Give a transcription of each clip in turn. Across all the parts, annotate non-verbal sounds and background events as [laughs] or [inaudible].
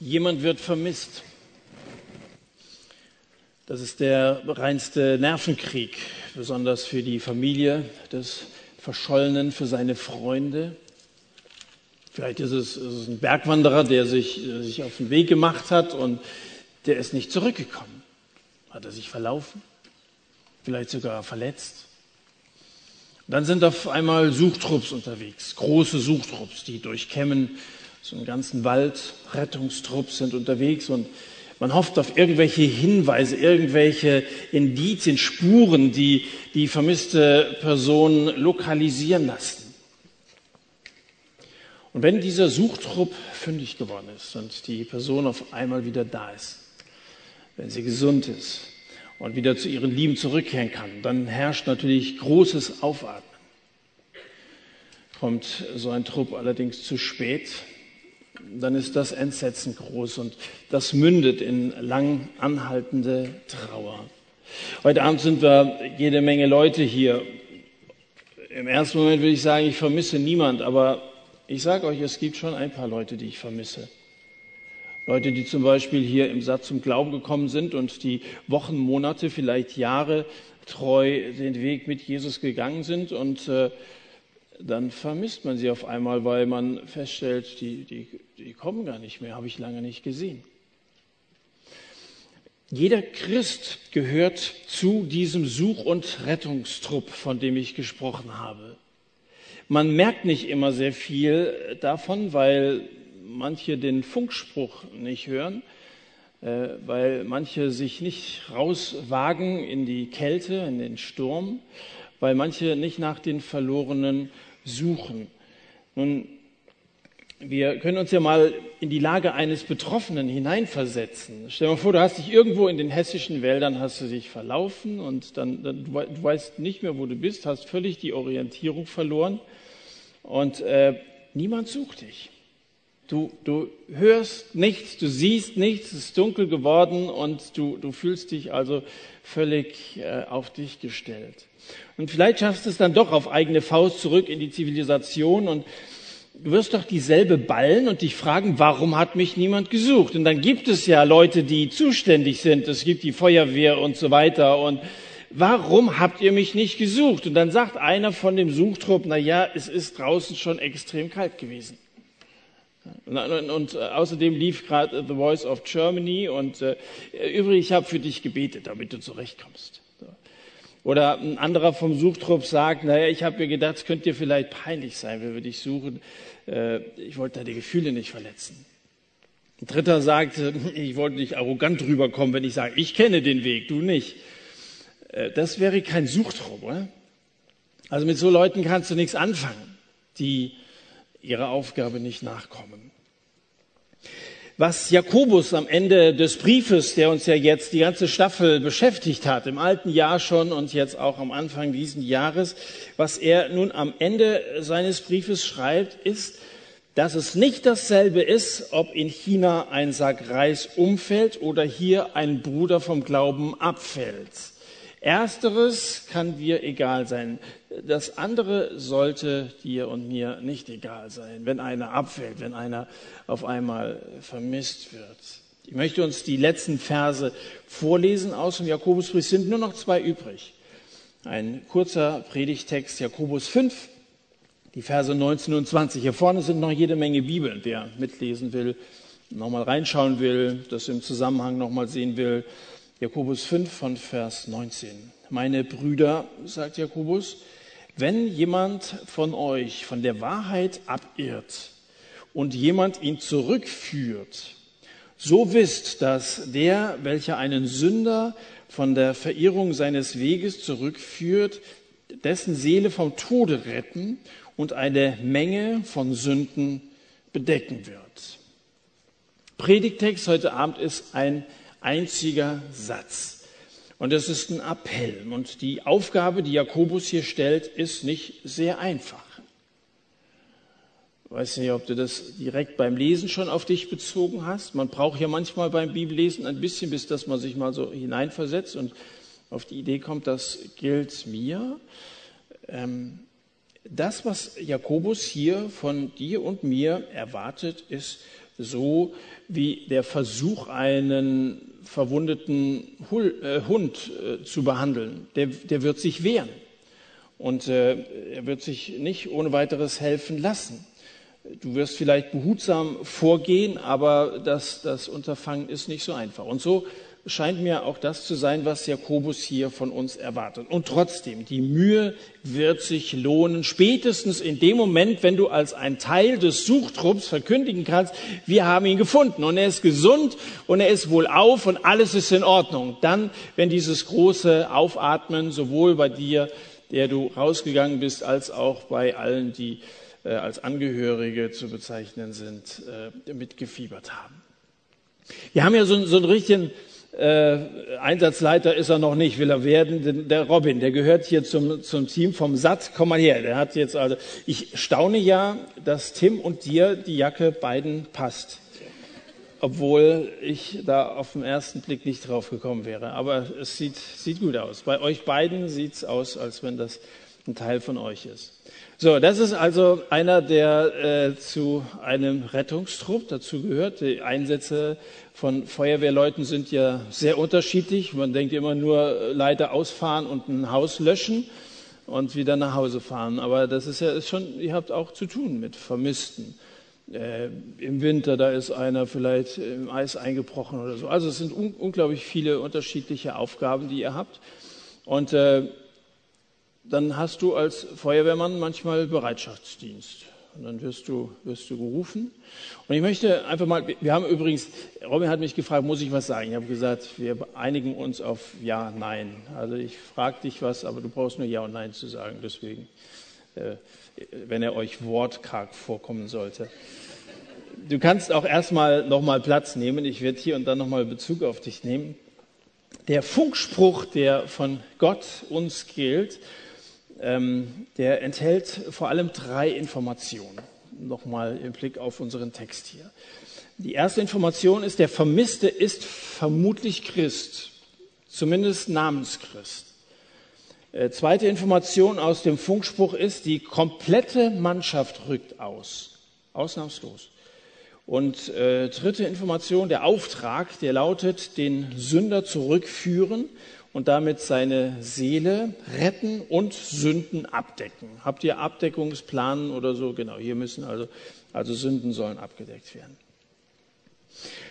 Jemand wird vermisst. Das ist der reinste Nervenkrieg, besonders für die Familie des Verschollenen, für seine Freunde. Vielleicht ist es, ist es ein Bergwanderer, der sich, der sich auf den Weg gemacht hat und der ist nicht zurückgekommen. Hat er sich verlaufen? Vielleicht sogar verletzt? Dann sind auf einmal Suchtrupps unterwegs, große Suchtrupps, die durchkämmen so einen ganzen Wald, Rettungstrupps sind unterwegs und man hofft auf irgendwelche Hinweise, irgendwelche Indizien, Spuren, die die vermisste Person lokalisieren lassen. Und wenn dieser Suchtrupp fündig geworden ist und die Person auf einmal wieder da ist, wenn sie gesund ist, und wieder zu ihren Lieben zurückkehren kann, dann herrscht natürlich großes Aufatmen. Kommt so ein Trupp allerdings zu spät, dann ist das Entsetzen groß und das mündet in lang anhaltende Trauer. Heute Abend sind wir jede Menge Leute hier. Im ersten Moment würde ich sagen, ich vermisse niemand, aber ich sage euch, es gibt schon ein paar Leute, die ich vermisse. Leute, die zum Beispiel hier im Satz zum Glauben gekommen sind und die Wochen, Monate, vielleicht Jahre treu den Weg mit Jesus gegangen sind und äh, dann vermisst man sie auf einmal, weil man feststellt, die, die, die kommen gar nicht mehr, habe ich lange nicht gesehen. Jeder Christ gehört zu diesem Such- und Rettungstrupp, von dem ich gesprochen habe. Man merkt nicht immer sehr viel davon, weil manche den Funkspruch nicht hören, äh, weil manche sich nicht rauswagen in die Kälte, in den Sturm, weil manche nicht nach den Verlorenen suchen. Nun, wir können uns ja mal in die Lage eines Betroffenen hineinversetzen. Stell dir mal vor, du hast dich irgendwo in den hessischen Wäldern, hast du dich verlaufen und dann, dann du weißt nicht mehr, wo du bist, hast völlig die Orientierung verloren und äh, niemand sucht dich. Du, du hörst nichts, du siehst nichts, es ist dunkel geworden und du, du fühlst dich also völlig äh, auf dich gestellt. Und vielleicht schaffst du es dann doch auf eigene Faust zurück in die Zivilisation und du wirst doch dieselbe ballen und dich fragen, warum hat mich niemand gesucht? Und dann gibt es ja Leute, die zuständig sind. Es gibt die Feuerwehr und so weiter und warum habt ihr mich nicht gesucht? Und dann sagt einer von dem Suchtrupp, na ja, es ist draußen schon extrem kalt gewesen. Und, und äh, außerdem lief gerade The Voice of Germany und äh, übrigens, ich habe für dich gebetet, damit du zurechtkommst. Oder ein anderer vom Suchtrupp sagt, naja, ich habe mir gedacht, es könnte dir vielleicht peinlich sein, wenn wir dich suchen. Äh, ich wollte deine Gefühle nicht verletzen. Ein dritter sagt, [laughs] ich wollte nicht arrogant rüberkommen, wenn ich sage, ich kenne den Weg, du nicht. Äh, das wäre kein Suchtrupp, oder? Also mit so Leuten kannst du nichts anfangen, die ihrer Aufgabe nicht nachkommen. Was Jakobus am Ende des Briefes, der uns ja jetzt die ganze Staffel beschäftigt hat, im alten Jahr schon und jetzt auch am Anfang dieses Jahres, was er nun am Ende seines Briefes schreibt, ist, dass es nicht dasselbe ist, ob in China ein Sack Reis umfällt oder hier ein Bruder vom Glauben abfällt. Ersteres kann dir egal sein. Das andere sollte dir und mir nicht egal sein, wenn einer abfällt, wenn einer auf einmal vermisst wird. Ich möchte uns die letzten Verse vorlesen aus dem Jakobusbrief. Es sind nur noch zwei übrig. Ein kurzer Predigtext, Jakobus 5, die Verse 19 und 20. Hier vorne sind noch jede Menge Bibeln. Wer mitlesen will, nochmal reinschauen will, das im Zusammenhang nochmal sehen will, Jakobus 5 von Vers 19. Meine Brüder, sagt Jakobus, wenn jemand von euch von der Wahrheit abirrt und jemand ihn zurückführt, so wisst, dass der, welcher einen Sünder von der Verirrung seines Weges zurückführt, dessen Seele vom Tode retten und eine Menge von Sünden bedecken wird. Predigtext heute Abend ist ein einziger Satz. Und es ist ein Appell. Und die Aufgabe, die Jakobus hier stellt, ist nicht sehr einfach. Ich weiß nicht, ob du das direkt beim Lesen schon auf dich bezogen hast. Man braucht ja manchmal beim Bibellesen ein bisschen, bis dass man sich mal so hineinversetzt und auf die Idee kommt, das gilt mir. Ähm, das, was Jakobus hier von dir und mir erwartet, ist so wie der Versuch, einen verwundeten äh, Hund äh, zu behandeln. Der, der wird sich wehren und äh, er wird sich nicht ohne weiteres helfen lassen. Du wirst vielleicht behutsam vorgehen, aber das, das Unterfangen ist nicht so einfach. Und so scheint mir auch das zu sein, was Jakobus hier von uns erwartet. Und trotzdem, die Mühe wird sich lohnen, spätestens in dem Moment, wenn du als ein Teil des Suchtrupps verkündigen kannst, wir haben ihn gefunden und er ist gesund und er ist wohlauf und alles ist in Ordnung. Dann, wenn dieses große Aufatmen sowohl bei dir, der du rausgegangen bist, als auch bei allen, die äh, als Angehörige zu bezeichnen sind, äh, mitgefiebert haben. Wir haben ja so, so einen richtigen äh, Einsatzleiter ist er noch nicht, will er werden. Der Robin, der gehört hier zum, zum Team vom SAT. Komm mal her. Der hat jetzt also, ich staune ja, dass Tim und dir die Jacke beiden passt. Obwohl ich da auf den ersten Blick nicht drauf gekommen wäre. Aber es sieht, sieht gut aus. Bei euch beiden sieht es aus, als wenn das ein Teil von euch ist. So, das ist also einer, der äh, zu einem Rettungstrupp dazu gehört. Die Einsätze von Feuerwehrleuten sind ja sehr unterschiedlich. Man denkt immer nur Leiter ausfahren und ein Haus löschen und wieder nach Hause fahren. Aber das ist ja ist schon, ihr habt auch zu tun mit Vermissten. Äh, Im Winter, da ist einer vielleicht im Eis eingebrochen oder so. Also es sind un unglaublich viele unterschiedliche Aufgaben, die ihr habt. Und äh, dann hast du als Feuerwehrmann manchmal Bereitschaftsdienst. Und dann wirst du, wirst du gerufen. Und ich möchte einfach mal, wir haben übrigens, Robin hat mich gefragt, muss ich was sagen? Ich habe gesagt, wir einigen uns auf Ja, Nein. Also ich frage dich was, aber du brauchst nur Ja und Nein zu sagen. Deswegen, äh, wenn er euch wortkarg vorkommen sollte. Du kannst auch erstmal nochmal Platz nehmen. Ich werde hier und dann nochmal Bezug auf dich nehmen. Der Funkspruch, der von Gott uns gilt, ähm, der enthält vor allem drei Informationen. Nochmal im Blick auf unseren Text hier. Die erste Information ist, der Vermisste ist vermutlich Christ, zumindest Namenschrist. Äh, zweite Information aus dem Funkspruch ist, die komplette Mannschaft rückt aus, ausnahmslos. Und äh, dritte Information, der Auftrag, der lautet, den Sünder zurückführen und damit seine Seele retten und Sünden abdecken. Habt ihr Abdeckungsplanen oder so? Genau, hier müssen also, also Sünden sollen abgedeckt werden.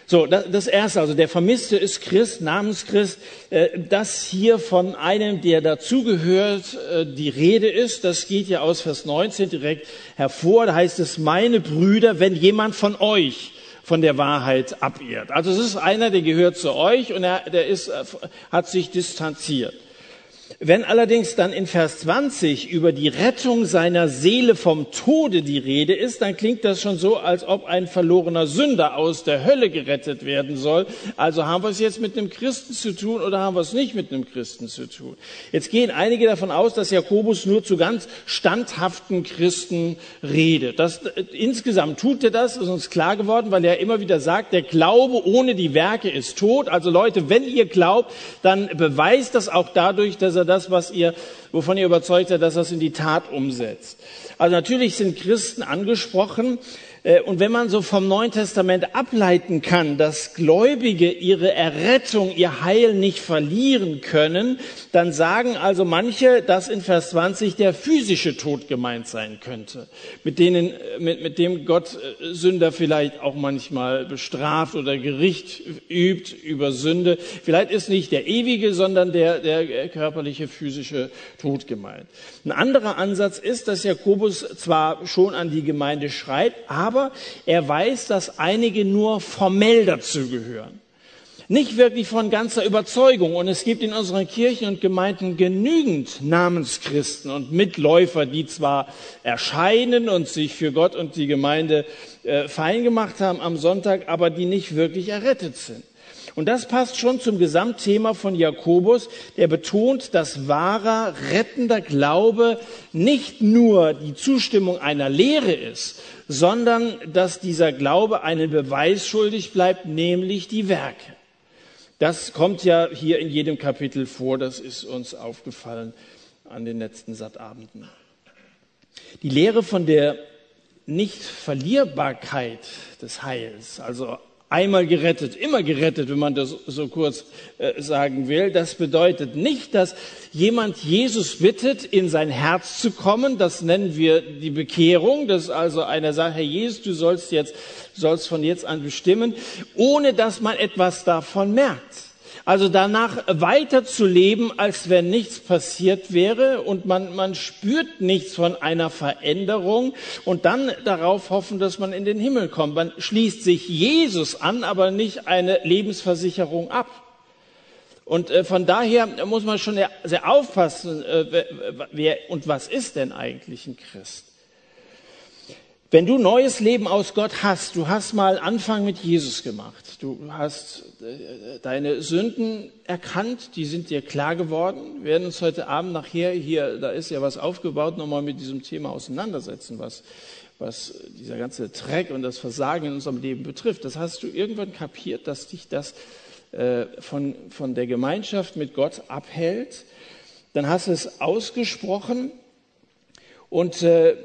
So, das erste, also der Vermisste ist Christ, Namenschrist. Äh, dass hier von einem, der dazugehört, äh, die Rede ist, das geht ja aus Vers 19 direkt hervor. Da heißt es, meine Brüder, wenn jemand von euch von der Wahrheit abirrt. Also es ist einer, der gehört zu euch und er, der ist, äh, hat sich distanziert. Wenn allerdings dann in Vers 20 über die Rettung seiner Seele vom Tode die Rede ist, dann klingt das schon so, als ob ein verlorener Sünder aus der Hölle gerettet werden soll. Also haben wir es jetzt mit einem Christen zu tun oder haben wir es nicht mit einem Christen zu tun? Jetzt gehen einige davon aus, dass Jakobus nur zu ganz standhaften Christen redet. Das, insgesamt tut er das, ist uns klar geworden, weil er immer wieder sagt, der Glaube ohne die Werke ist tot. Also Leute, wenn ihr glaubt, dann beweist das auch dadurch, dass er das, was ihr, wovon ihr überzeugt seid, dass das in die Tat umsetzt. Also natürlich sind Christen angesprochen, und wenn man so vom Neuen Testament ableiten kann, dass Gläubige ihre Errettung, ihr Heil nicht verlieren können, dann sagen also manche, dass in Vers 20 der physische Tod gemeint sein könnte, mit, denen, mit, mit dem Gott äh, Sünder vielleicht auch manchmal bestraft oder Gericht übt über Sünde. Vielleicht ist nicht der ewige, sondern der, der körperliche, physische Tod gemeint. Ein anderer Ansatz ist, dass Jakobus zwar schon an die Gemeinde schreibt, aber aber er weiß, dass einige nur formell dazugehören. Nicht wirklich von ganzer Überzeugung. Und es gibt in unseren Kirchen und Gemeinden genügend Namenschristen und Mitläufer, die zwar erscheinen und sich für Gott und die Gemeinde äh, fein gemacht haben am Sonntag, aber die nicht wirklich errettet sind. Und das passt schon zum Gesamtthema von Jakobus, der betont, dass wahrer, rettender Glaube nicht nur die Zustimmung einer Lehre ist, sondern dass dieser Glaube einen Beweis schuldig bleibt, nämlich die Werke. Das kommt ja hier in jedem Kapitel vor, das ist uns aufgefallen an den letzten Sattabenden. Die Lehre von der Nichtverlierbarkeit des Heils, also einmal gerettet, immer gerettet, wenn man das so kurz äh, sagen will. Das bedeutet nicht, dass jemand Jesus bittet, in sein Herz zu kommen. Das nennen wir die Bekehrung. Dass also einer sagt, Herr Jesus, du sollst jetzt, sollst von jetzt an bestimmen, ohne dass man etwas davon merkt. Also danach weiter zu leben, als wenn nichts passiert wäre und man, man spürt nichts von einer Veränderung und dann darauf hoffen, dass man in den Himmel kommt. Man schließt sich Jesus an, aber nicht eine Lebensversicherung ab. Und äh, von daher muss man schon sehr aufpassen, äh, wer und was ist denn eigentlich ein Christ? Wenn du neues Leben aus Gott hast, du hast mal Anfang mit Jesus gemacht, du hast äh, deine Sünden erkannt, die sind dir klar geworden, wir werden uns heute Abend nachher hier, da ist ja was aufgebaut, nochmal mit diesem Thema auseinandersetzen, was, was dieser ganze Dreck und das Versagen in unserem Leben betrifft. Das hast du irgendwann kapiert, dass dich das äh, von, von der Gemeinschaft mit Gott abhält. Dann hast du es ausgesprochen und äh,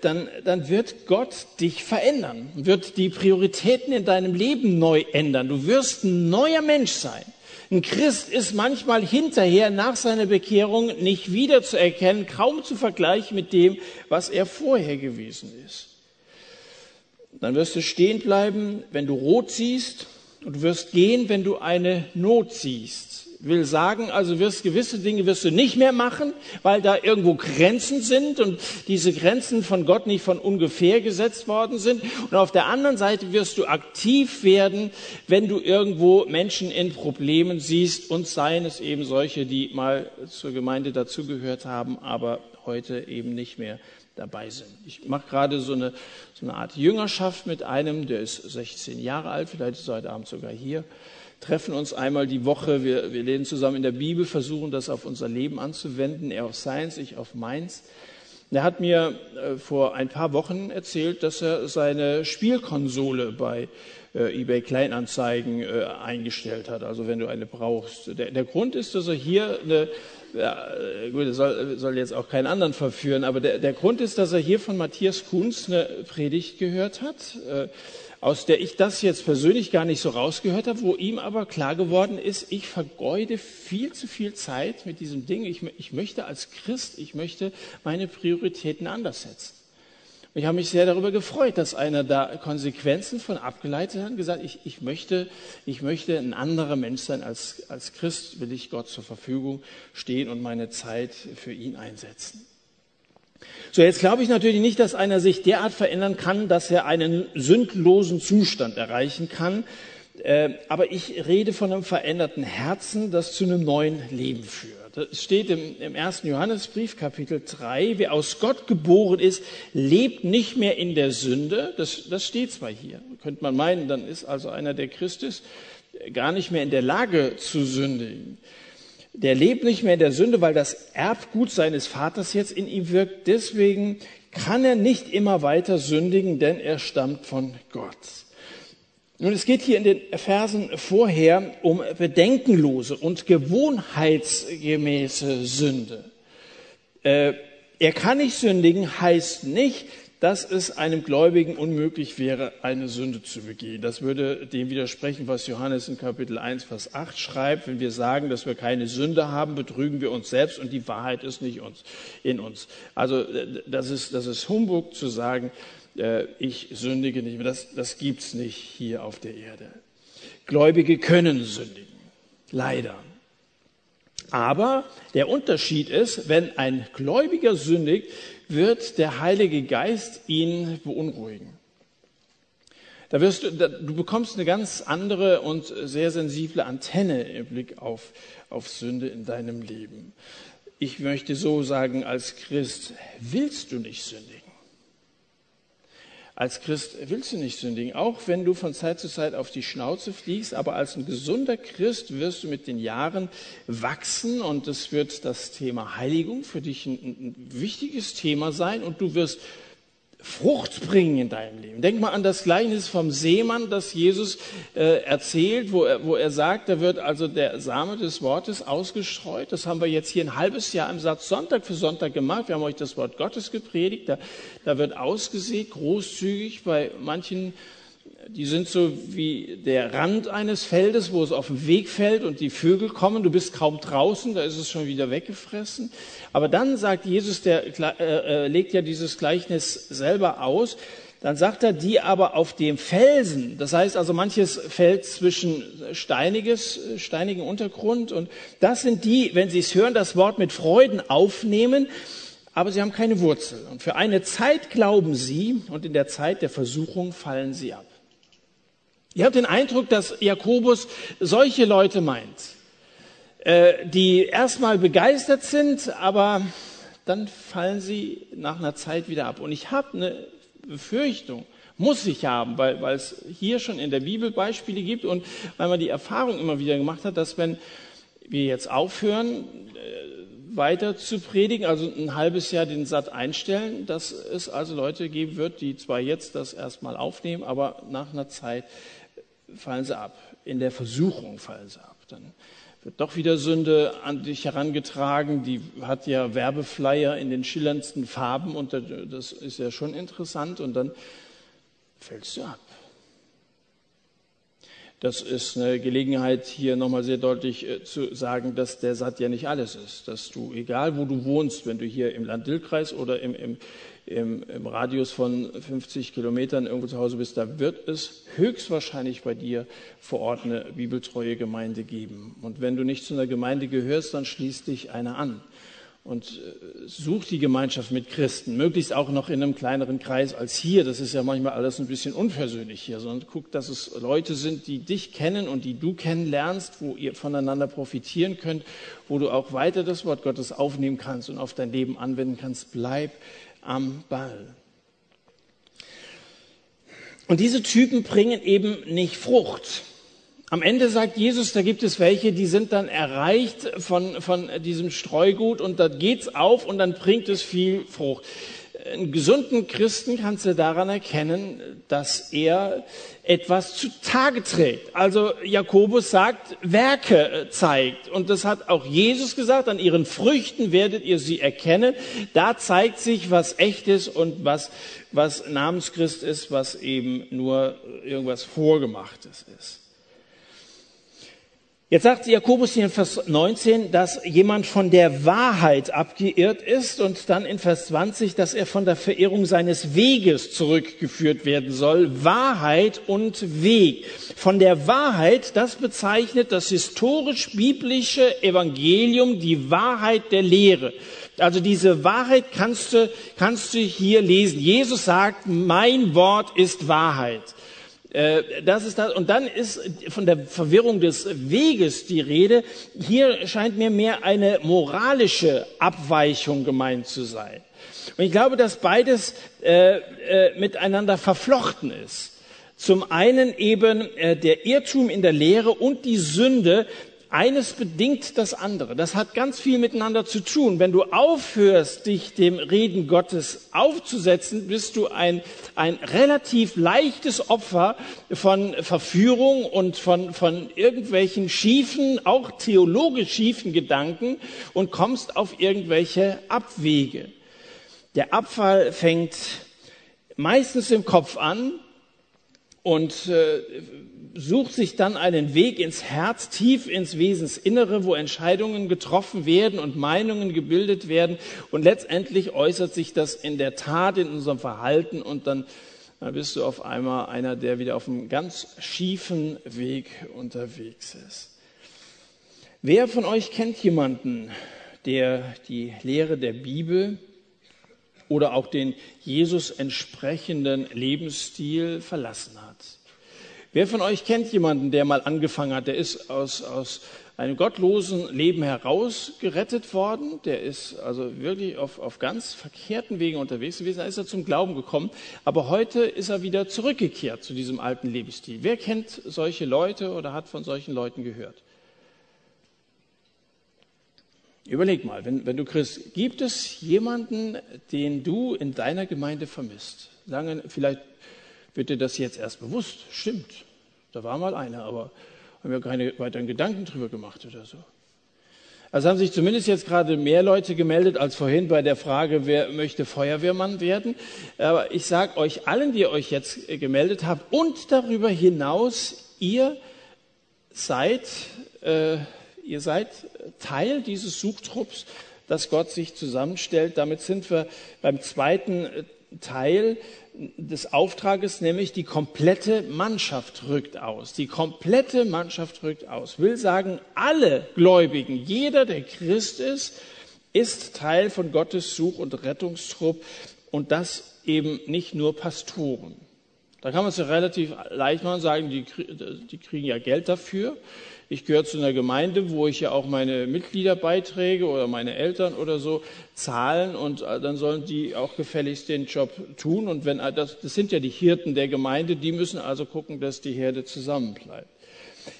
dann, dann wird Gott dich verändern, wird die Prioritäten in deinem Leben neu ändern. Du wirst ein neuer Mensch sein. Ein Christ ist manchmal hinterher nach seiner Bekehrung nicht wiederzuerkennen, kaum zu vergleichen mit dem, was er vorher gewesen ist. Dann wirst du stehen bleiben, wenn du rot siehst, und du wirst gehen, wenn du eine Not siehst will sagen, also wirst gewisse Dinge wirst du nicht mehr machen, weil da irgendwo Grenzen sind und diese Grenzen von Gott nicht von ungefähr gesetzt worden sind. Und auf der anderen Seite wirst du aktiv werden, wenn du irgendwo Menschen in Problemen siehst und seien es eben solche, die mal zur Gemeinde dazugehört haben, aber heute eben nicht mehr dabei sind. Ich mache gerade so eine, so eine Art Jüngerschaft mit einem, der ist 16 Jahre alt, vielleicht ist er heute Abend sogar hier treffen uns einmal die Woche, wir, wir lesen zusammen in der Bibel, versuchen das auf unser Leben anzuwenden, er auf seins, ich auf meins. Er hat mir äh, vor ein paar Wochen erzählt, dass er seine Spielkonsole bei äh, eBay Kleinanzeigen äh, eingestellt hat. Also wenn du eine brauchst. Der, der Grund ist, dass er hier eine, ja, gut, er soll, soll jetzt auch keinen anderen verführen, aber der, der Grund ist, dass er hier von Matthias Kunz eine Predigt gehört hat. Äh, aus der ich das jetzt persönlich gar nicht so rausgehört habe, wo ihm aber klar geworden ist, ich vergeude viel zu viel Zeit mit diesem Ding. Ich, ich möchte als Christ, ich möchte meine Prioritäten anders setzen. Und ich habe mich sehr darüber gefreut, dass einer da Konsequenzen von abgeleitet hat und gesagt, ich, ich, möchte, ich möchte ein anderer Mensch sein. Als, als Christ will ich Gott zur Verfügung stehen und meine Zeit für ihn einsetzen. So, jetzt glaube ich natürlich nicht, dass einer sich derart verändern kann, dass er einen sündlosen Zustand erreichen kann. Äh, aber ich rede von einem veränderten Herzen, das zu einem neuen Leben führt. Das steht im, ersten Johannesbrief, Kapitel 3. Wer aus Gott geboren ist, lebt nicht mehr in der Sünde. Das, das steht zwar hier. Könnte man meinen, dann ist also einer, der Christ ist, gar nicht mehr in der Lage zu sündigen der lebt nicht mehr in der Sünde, weil das Erbgut seines Vaters jetzt in ihm wirkt. Deswegen kann er nicht immer weiter sündigen, denn er stammt von Gott. Nun, es geht hier in den Versen vorher um bedenkenlose und gewohnheitsgemäße Sünde. Äh, er kann nicht sündigen, heißt nicht, dass es einem Gläubigen unmöglich wäre, eine Sünde zu begehen. Das würde dem widersprechen, was Johannes in Kapitel 1, Vers 8 schreibt. Wenn wir sagen, dass wir keine Sünde haben, betrügen wir uns selbst und die Wahrheit ist nicht uns, in uns. Also das ist, das ist Humbug zu sagen, äh, ich sündige nicht mehr. Das, das gibt's nicht hier auf der Erde. Gläubige können sündigen. Leider. Aber der Unterschied ist, wenn ein Gläubiger sündigt, wird der Heilige Geist ihn beunruhigen. Da wirst du, da, du bekommst eine ganz andere und sehr sensible Antenne im Blick auf, auf Sünde in deinem Leben. Ich möchte so sagen, als Christ willst du nicht sündigen. Als Christ willst du nicht sündigen, auch wenn du von Zeit zu Zeit auf die Schnauze fliegst, aber als ein gesunder Christ wirst du mit den Jahren wachsen und es wird das Thema Heiligung für dich ein, ein wichtiges Thema sein und du wirst Frucht bringen in deinem Leben. Denk mal an das Gleichnis vom Seemann, das Jesus äh, erzählt, wo er, wo er sagt, da wird also der Same des Wortes ausgestreut. Das haben wir jetzt hier ein halbes Jahr im Satz Sonntag für Sonntag gemacht. Wir haben euch das Wort Gottes gepredigt. Da, da wird ausgesät, großzügig bei manchen die sind so wie der Rand eines Feldes, wo es auf den Weg fällt und die Vögel kommen. Du bist kaum draußen, da ist es schon wieder weggefressen. Aber dann sagt Jesus, der äh, äh, legt ja dieses Gleichnis selber aus. Dann sagt er, die aber auf dem Felsen, das heißt also manches fällt zwischen steiniges, steinigen Untergrund und das sind die, wenn sie es hören, das Wort mit Freuden aufnehmen, aber sie haben keine Wurzel. Und für eine Zeit glauben sie und in der Zeit der Versuchung fallen sie ab. Ich habe den Eindruck, dass Jakobus solche Leute meint, äh, die erstmal begeistert sind, aber dann fallen sie nach einer Zeit wieder ab. Und ich habe eine Befürchtung, muss ich haben, weil, weil es hier schon in der Bibel Beispiele gibt und weil man die Erfahrung immer wieder gemacht hat, dass wenn wir jetzt aufhören, äh, weiter zu predigen, also ein halbes Jahr den Satt einstellen, dass es also Leute geben wird, die zwar jetzt das erstmal aufnehmen, aber nach einer Zeit fallen sie ab. In der Versuchung fallen sie ab. Dann wird doch wieder Sünde an dich herangetragen. Die hat ja Werbeflyer in den schillerndsten Farben und das ist ja schon interessant und dann fällst du ab. Das ist eine Gelegenheit, hier nochmal sehr deutlich äh, zu sagen, dass der Satt ja nicht alles ist. Dass du, egal wo du wohnst, wenn du hier im Land-Dill-Kreis oder im, im im, im Radius von 50 Kilometern irgendwo zu Hause bist, da wird es höchstwahrscheinlich bei dir vor Ort eine bibeltreue Gemeinde geben. Und wenn du nicht zu einer Gemeinde gehörst, dann schließ dich einer an und äh, such die Gemeinschaft mit Christen, möglichst auch noch in einem kleineren Kreis als hier. Das ist ja manchmal alles ein bisschen unpersönlich hier, sondern guck, dass es Leute sind, die dich kennen und die du kennenlernst, wo ihr voneinander profitieren könnt, wo du auch weiter das Wort Gottes aufnehmen kannst und auf dein Leben anwenden kannst. Bleib am Ball. Und diese Typen bringen eben nicht Frucht. Am Ende sagt Jesus, da gibt es welche, die sind dann erreicht von, von diesem Streugut und da geht's auf und dann bringt es viel Frucht einen gesunden Christen kannst du daran erkennen, dass er etwas zutage trägt. Also Jakobus sagt, Werke zeigt. Und das hat auch Jesus gesagt, an ihren Früchten werdet ihr sie erkennen. Da zeigt sich, was echt ist und was, was Namenschrist ist, was eben nur irgendwas Vorgemachtes ist. Jetzt sagt Jakobus hier in Vers 19, dass jemand von der Wahrheit abgeirrt ist und dann in Vers 20, dass er von der Verehrung seines Weges zurückgeführt werden soll. Wahrheit und Weg. Von der Wahrheit, das bezeichnet das historisch-biblische Evangelium, die Wahrheit der Lehre. Also diese Wahrheit kannst du, kannst du hier lesen. Jesus sagt, mein Wort ist Wahrheit. Äh, das ist das. Und dann ist von der Verwirrung des Weges die Rede. Hier scheint mir mehr eine moralische Abweichung gemeint zu sein. Und ich glaube, dass beides äh, äh, miteinander verflochten ist. Zum einen eben äh, der Irrtum in der Lehre und die Sünde, eines bedingt das andere. Das hat ganz viel miteinander zu tun. Wenn du aufhörst, dich dem Reden Gottes aufzusetzen, bist du ein, ein relativ leichtes Opfer von Verführung und von, von irgendwelchen schiefen, auch theologisch schiefen Gedanken und kommst auf irgendwelche Abwege. Der Abfall fängt meistens im Kopf an und äh, sucht sich dann einen Weg ins Herz, tief ins Wesensinnere, wo Entscheidungen getroffen werden und Meinungen gebildet werden. Und letztendlich äußert sich das in der Tat, in unserem Verhalten und dann, dann bist du auf einmal einer, der wieder auf einem ganz schiefen Weg unterwegs ist. Wer von euch kennt jemanden, der die Lehre der Bibel oder auch den Jesus entsprechenden Lebensstil verlassen hat? Wer von euch kennt jemanden, der mal angefangen hat, der ist aus, aus einem gottlosen Leben herausgerettet worden, der ist also wirklich auf, auf ganz verkehrten Wegen unterwegs gewesen, da ist er zum Glauben gekommen, aber heute ist er wieder zurückgekehrt zu diesem alten Lebensstil. Wer kennt solche Leute oder hat von solchen Leuten gehört? Überleg mal, wenn, wenn du Christ, gibt es jemanden, den du in deiner Gemeinde vermisst? Lange, vielleicht wird dir das jetzt erst bewusst. Stimmt, da war mal einer, aber haben wir keine weiteren Gedanken drüber gemacht oder so. Also haben sich zumindest jetzt gerade mehr Leute gemeldet als vorhin bei der Frage, wer möchte Feuerwehrmann werden. Aber ich sage euch allen, die euch jetzt gemeldet habt und darüber hinaus, ihr seid, äh, ihr seid Teil dieses Suchtrupps, dass Gott sich zusammenstellt. Damit sind wir beim zweiten Teil des Auftrages, nämlich die komplette Mannschaft rückt aus. Die komplette Mannschaft rückt aus. Will sagen, alle Gläubigen, jeder, der Christ ist, ist Teil von Gottes Such- und Rettungstrupp und das eben nicht nur Pastoren. Da kann man es ja relativ leicht machen sagen, die, die kriegen ja Geld dafür. Ich gehöre zu einer Gemeinde, wo ich ja auch meine Mitgliederbeiträge oder meine Eltern oder so zahlen und äh, dann sollen die auch gefälligst den Job tun. Und wenn äh, das, das sind ja die Hirten der Gemeinde, die müssen also gucken, dass die Herde zusammenbleibt.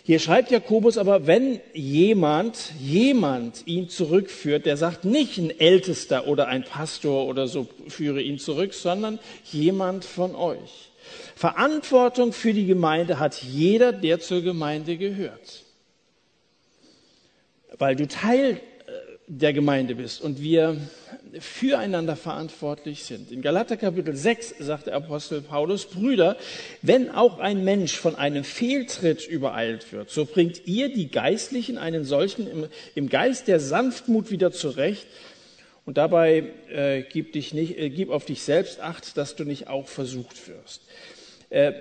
Hier schreibt Jakobus aber, wenn jemand, jemand ihn zurückführt, der sagt nicht ein Ältester oder ein Pastor oder so führe ihn zurück, sondern jemand von euch. Verantwortung für die Gemeinde hat jeder, der zur Gemeinde gehört weil du Teil äh, der Gemeinde bist und wir füreinander verantwortlich sind. In Galater Kapitel 6 sagt der Apostel Paulus, Brüder, wenn auch ein Mensch von einem Fehltritt übereilt wird, so bringt ihr die Geistlichen einen solchen im, im Geist der Sanftmut wieder zurecht und dabei äh, gib, dich nicht, äh, gib auf dich selbst acht, dass du nicht auch versucht wirst. Äh,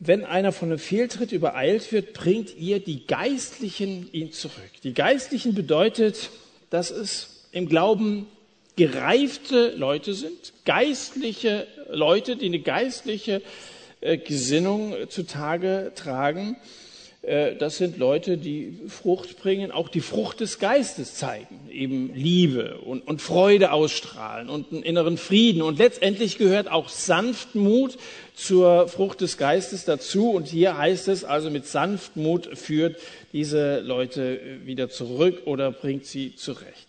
wenn einer von einem Fehltritt übereilt wird, bringt ihr die Geistlichen ihn zurück. Die Geistlichen bedeutet, dass es im Glauben gereifte Leute sind, geistliche Leute, die eine geistliche äh, Gesinnung zutage tragen das sind Leute, die Frucht bringen, auch die Frucht des Geistes zeigen, eben Liebe und, und, Freude ausstrahlen und einen inneren Frieden. Und letztendlich gehört auch Sanftmut zur Frucht des Geistes dazu. Und hier heißt es also, mit Sanftmut führt diese Leute wieder zurück oder bringt sie zurecht.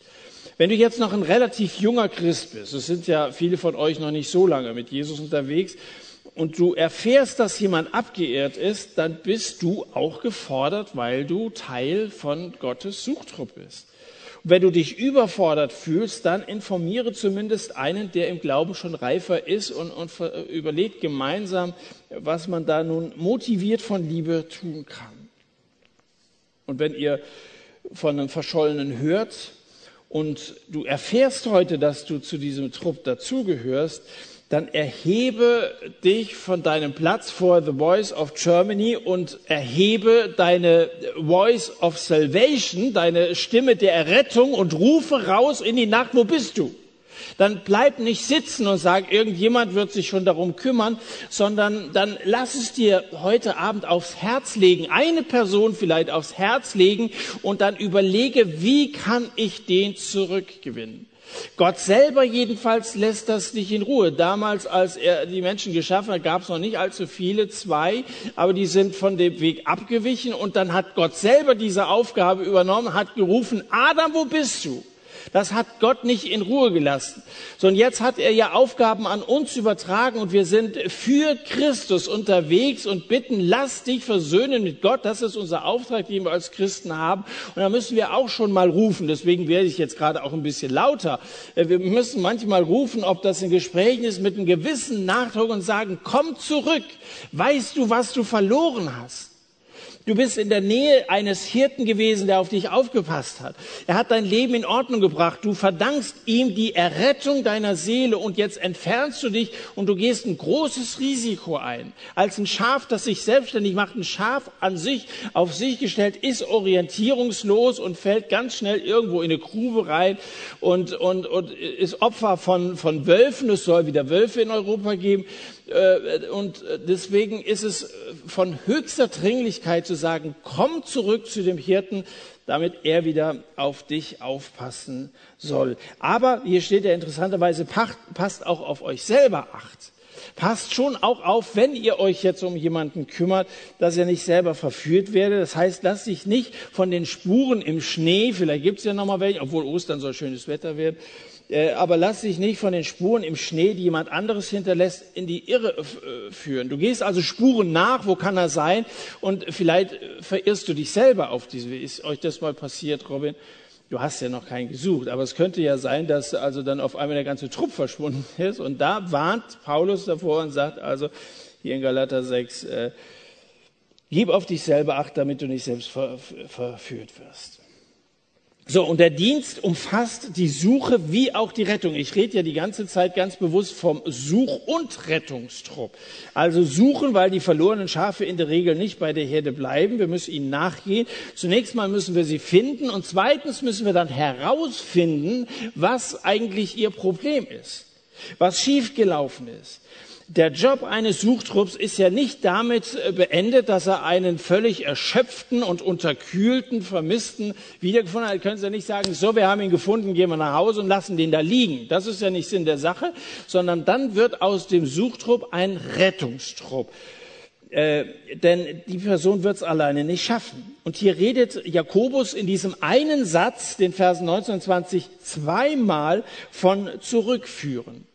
Wenn du jetzt noch ein relativ junger Christ bist, es sind ja viele von euch noch nicht so lange mit Jesus unterwegs, und du erfährst, dass jemand abgeehrt ist, dann bist du auch gefordert, weil du Teil von Gottes Suchtrupp bist. Und wenn du dich überfordert fühlst, dann informiere zumindest einen, der im Glauben schon reifer ist und, und überlegt gemeinsam, was man da nun motiviert von Liebe tun kann. Und wenn ihr von einem Verschollenen hört und du erfährst heute, dass du zu diesem Trupp dazugehörst, dann erhebe dich von deinem Platz vor The Voice of Germany und erhebe deine Voice of Salvation, deine Stimme der Errettung und rufe raus in die Nacht, wo bist du? Dann bleib nicht sitzen und sag, irgendjemand wird sich schon darum kümmern, sondern dann lass es dir heute Abend aufs Herz legen, eine Person vielleicht aufs Herz legen und dann überlege, wie kann ich den zurückgewinnen? Gott selber jedenfalls lässt das nicht in Ruhe. Damals, als er die Menschen geschaffen hat, gab es noch nicht allzu viele, zwei, aber die sind von dem Weg abgewichen und dann hat Gott selber diese Aufgabe übernommen, hat gerufen, Adam, wo bist du? Das hat Gott nicht in Ruhe gelassen. Sondern jetzt hat er ja Aufgaben an uns übertragen und wir sind für Christus unterwegs und bitten, lass dich versöhnen mit Gott. Das ist unser Auftrag, den wir als Christen haben. Und da müssen wir auch schon mal rufen. Deswegen werde ich jetzt gerade auch ein bisschen lauter. Äh, wir müssen manchmal rufen, ob das in Gesprächen ist, mit einem gewissen Nachdruck und sagen, komm zurück. Weißt du, was du verloren hast? Du bist in der Nähe eines Hirten gewesen, der auf dich aufgepasst hat. Er hat dein Leben in Ordnung gebracht. Du verdankst ihm die Errettung deiner Seele und jetzt entfernst du dich und du gehst ein großes Risiko ein. Als ein Schaf, das sich selbstständig macht, ein Schaf an sich, auf sich gestellt, ist orientierungslos und fällt ganz schnell irgendwo in eine Grube rein und, und, und ist Opfer von, von Wölfen. Es soll wieder Wölfe in Europa geben. Äh, und deswegen ist es von höchster Dringlichkeit zu sagen, komm zurück zu dem Hirten, damit er wieder auf dich aufpassen soll. Aber hier steht ja interessanterweise, passt auch auf euch selber acht. Passt schon auch auf, wenn ihr euch jetzt um jemanden kümmert, dass ihr nicht selber verführt werdet. Das heißt, lasst sich nicht von den Spuren im Schnee, vielleicht gibt es ja noch mal welche, obwohl Ostern soll schönes Wetter äh, aber lass dich nicht von den Spuren im Schnee, die jemand anderes hinterlässt, in die Irre äh, führen. Du gehst also Spuren nach, wo kann er sein? Und vielleicht äh, verirrst du dich selber auf diese. Ist euch das mal passiert, Robin? Du hast ja noch keinen gesucht, aber es könnte ja sein, dass also dann auf einmal der ganze Trupp verschwunden [laughs] ist. Und da warnt Paulus davor und sagt also hier in Galater 6, äh, gib auf dich selber Acht, damit du nicht selbst ver verführt wirst. So, und der Dienst umfasst die Suche wie auch die Rettung. Ich rede ja die ganze Zeit ganz bewusst vom Such- und Rettungstrupp. Also suchen, weil die verlorenen Schafe in der Regel nicht bei der Herde bleiben. Wir müssen ihnen nachgehen. Zunächst mal müssen wir sie finden und zweitens müssen wir dann herausfinden, was eigentlich ihr Problem ist, was schiefgelaufen ist. Der Job eines Suchtrupps ist ja nicht damit äh, beendet, dass er einen völlig erschöpften und unterkühlten, vermissten wiedergefunden hat. Können Sie ja nicht sagen, so, wir haben ihn gefunden, gehen wir nach Hause und lassen den da liegen. Das ist ja nicht Sinn der Sache, sondern dann wird aus dem Suchtrupp ein Rettungstrupp. Äh, denn die Person wird es alleine nicht schaffen. Und hier redet Jakobus in diesem einen Satz, den Versen 19 und 20, zweimal von zurückführen.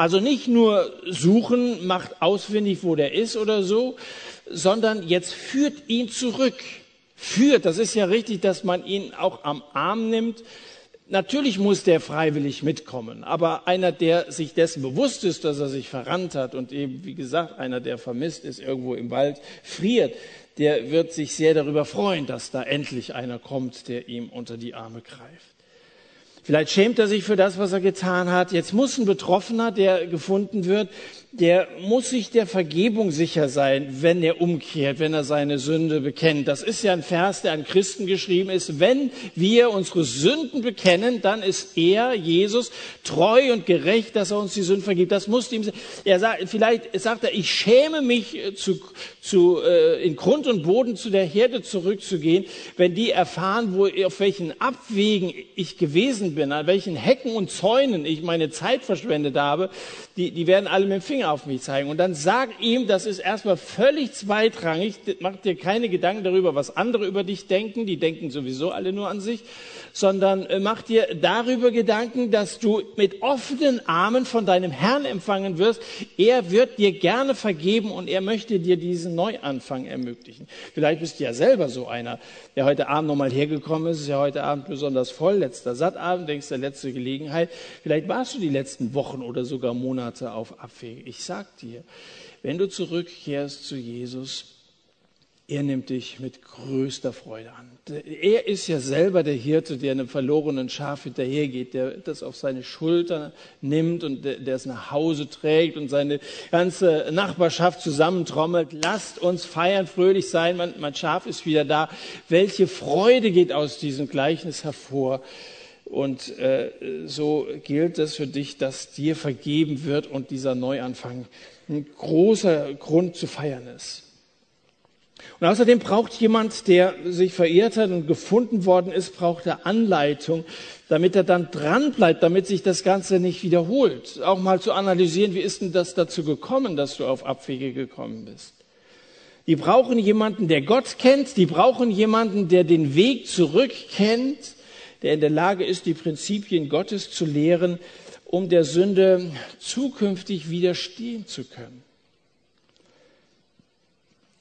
Also nicht nur suchen, macht ausfindig, wo der ist oder so, sondern jetzt führt ihn zurück. Führt, das ist ja richtig, dass man ihn auch am Arm nimmt. Natürlich muss der freiwillig mitkommen, aber einer, der sich dessen bewusst ist, dass er sich verrannt hat und eben, wie gesagt, einer, der vermisst ist, irgendwo im Wald friert, der wird sich sehr darüber freuen, dass da endlich einer kommt, der ihm unter die Arme greift. Vielleicht schämt er sich für das, was er getan hat. Jetzt muss ein Betroffener, der gefunden wird, der muss sich der Vergebung sicher sein, wenn er umkehrt, wenn er seine Sünde bekennt. Das ist ja ein Vers, der an Christen geschrieben ist. Wenn wir unsere Sünden bekennen, dann ist er, Jesus, treu und gerecht, dass er uns die Sünden vergibt. Das muss ihm, er sagt, vielleicht sagt er, ich schäme mich äh, zu, zu, äh, in Grund und Boden zu der Herde zurückzugehen, wenn die erfahren, wo, auf welchen Abwegen ich gewesen bin, an welchen Hecken und Zäunen ich meine Zeit verschwendet habe, die, die werden alle mit dem Finger auf mich zeigen. Und dann sag ihm, das ist erstmal völlig zweitrangig, mach dir keine Gedanken darüber, was andere über dich denken, die denken sowieso alle nur an sich, sondern äh, mach dir darüber Gedanken, dass du mit offenen Armen von deinem Herrn empfangen wirst. Er wird dir gerne vergeben und er möchte dir diesen Neuanfang ermöglichen. Vielleicht bist du ja selber so einer, der heute Abend nochmal hergekommen ist, ist ja heute Abend besonders voll, letzter Sattabend, denkst der letzte Gelegenheit. Vielleicht warst du die letzten Wochen oder sogar Monate auf Abwege. Ich sag dir, wenn du zurückkehrst zu Jesus, er nimmt dich mit größter Freude an. Er ist ja selber der Hirte, der einem verlorenen Schaf hinterhergeht, der das auf seine Schulter nimmt und der, es nach Hause trägt und seine ganze Nachbarschaft zusammentrommelt. Lasst uns feiern, fröhlich sein, mein, mein Schaf ist wieder da. Welche Freude geht aus diesem Gleichnis hervor? Und äh, so gilt es für dich, dass dir vergeben wird und dieser Neuanfang ein großer Grund zu feiern ist. Und außerdem braucht jemand, der sich verirrt hat und gefunden worden ist, braucht er Anleitung, damit er dann dran bleibt, damit sich das Ganze nicht wiederholt. Auch mal zu analysieren, wie ist denn das dazu gekommen, dass du auf Abwege gekommen bist. Die brauchen jemanden, der Gott kennt, die brauchen jemanden, der den Weg zurück kennt, der in der Lage ist, die Prinzipien Gottes zu lehren, um der Sünde zukünftig widerstehen zu können.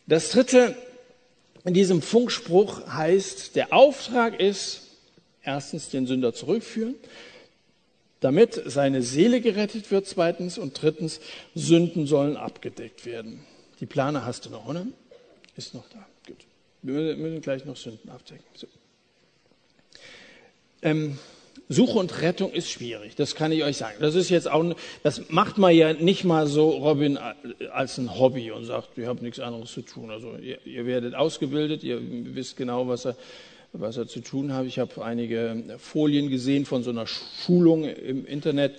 Das dritte in diesem Funkspruch heißt, der Auftrag ist, erstens den Sünder zurückführen, damit seine Seele gerettet wird, zweitens und drittens, Sünden sollen abgedeckt werden. Die Plane hast du noch, oder? Ist noch da. Gut. Wir müssen gleich noch Sünden abdecken. So. Ähm, Suche und Rettung ist schwierig, das kann ich euch sagen. Das ist jetzt auch, das macht man ja nicht mal so, Robin, als ein Hobby und sagt, ihr habt nichts anderes zu tun. Also ihr, ihr werdet ausgebildet, ihr wisst genau, was er, was er zu tun hat. Ich habe einige Folien gesehen von so einer Schulung im Internet.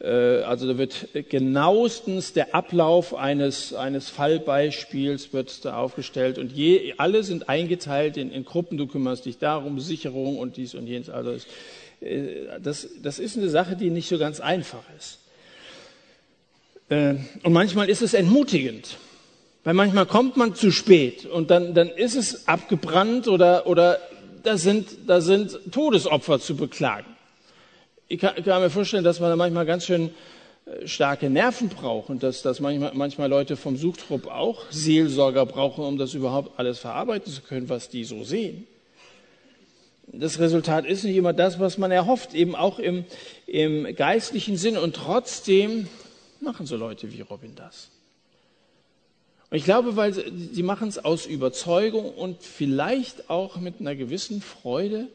Äh, also da wird genauestens der Ablauf eines, eines Fallbeispiels wird da aufgestellt und je, alle sind eingeteilt in, in Gruppen. Du kümmerst dich darum, Sicherung und dies und jenes. Also äh, das, das ist eine Sache, die nicht so ganz einfach ist. Äh, und manchmal ist es entmutigend, weil manchmal kommt man zu spät und dann, dann ist es abgebrannt oder, oder da, sind, da sind Todesopfer zu beklagen. Ich kann, ich kann mir vorstellen, dass man da manchmal ganz schön äh, starke Nerven braucht und dass, dass manchmal, manchmal Leute vom Suchtrupp auch Seelsorger brauchen, um das überhaupt alles verarbeiten zu können, was die so sehen das Resultat ist nicht immer das, was man erhofft, eben auch im, im geistlichen Sinn. Und trotzdem machen so Leute wie Robin das. Und ich glaube, weil sie, sie machen es aus Überzeugung und vielleicht auch mit einer gewissen Freude,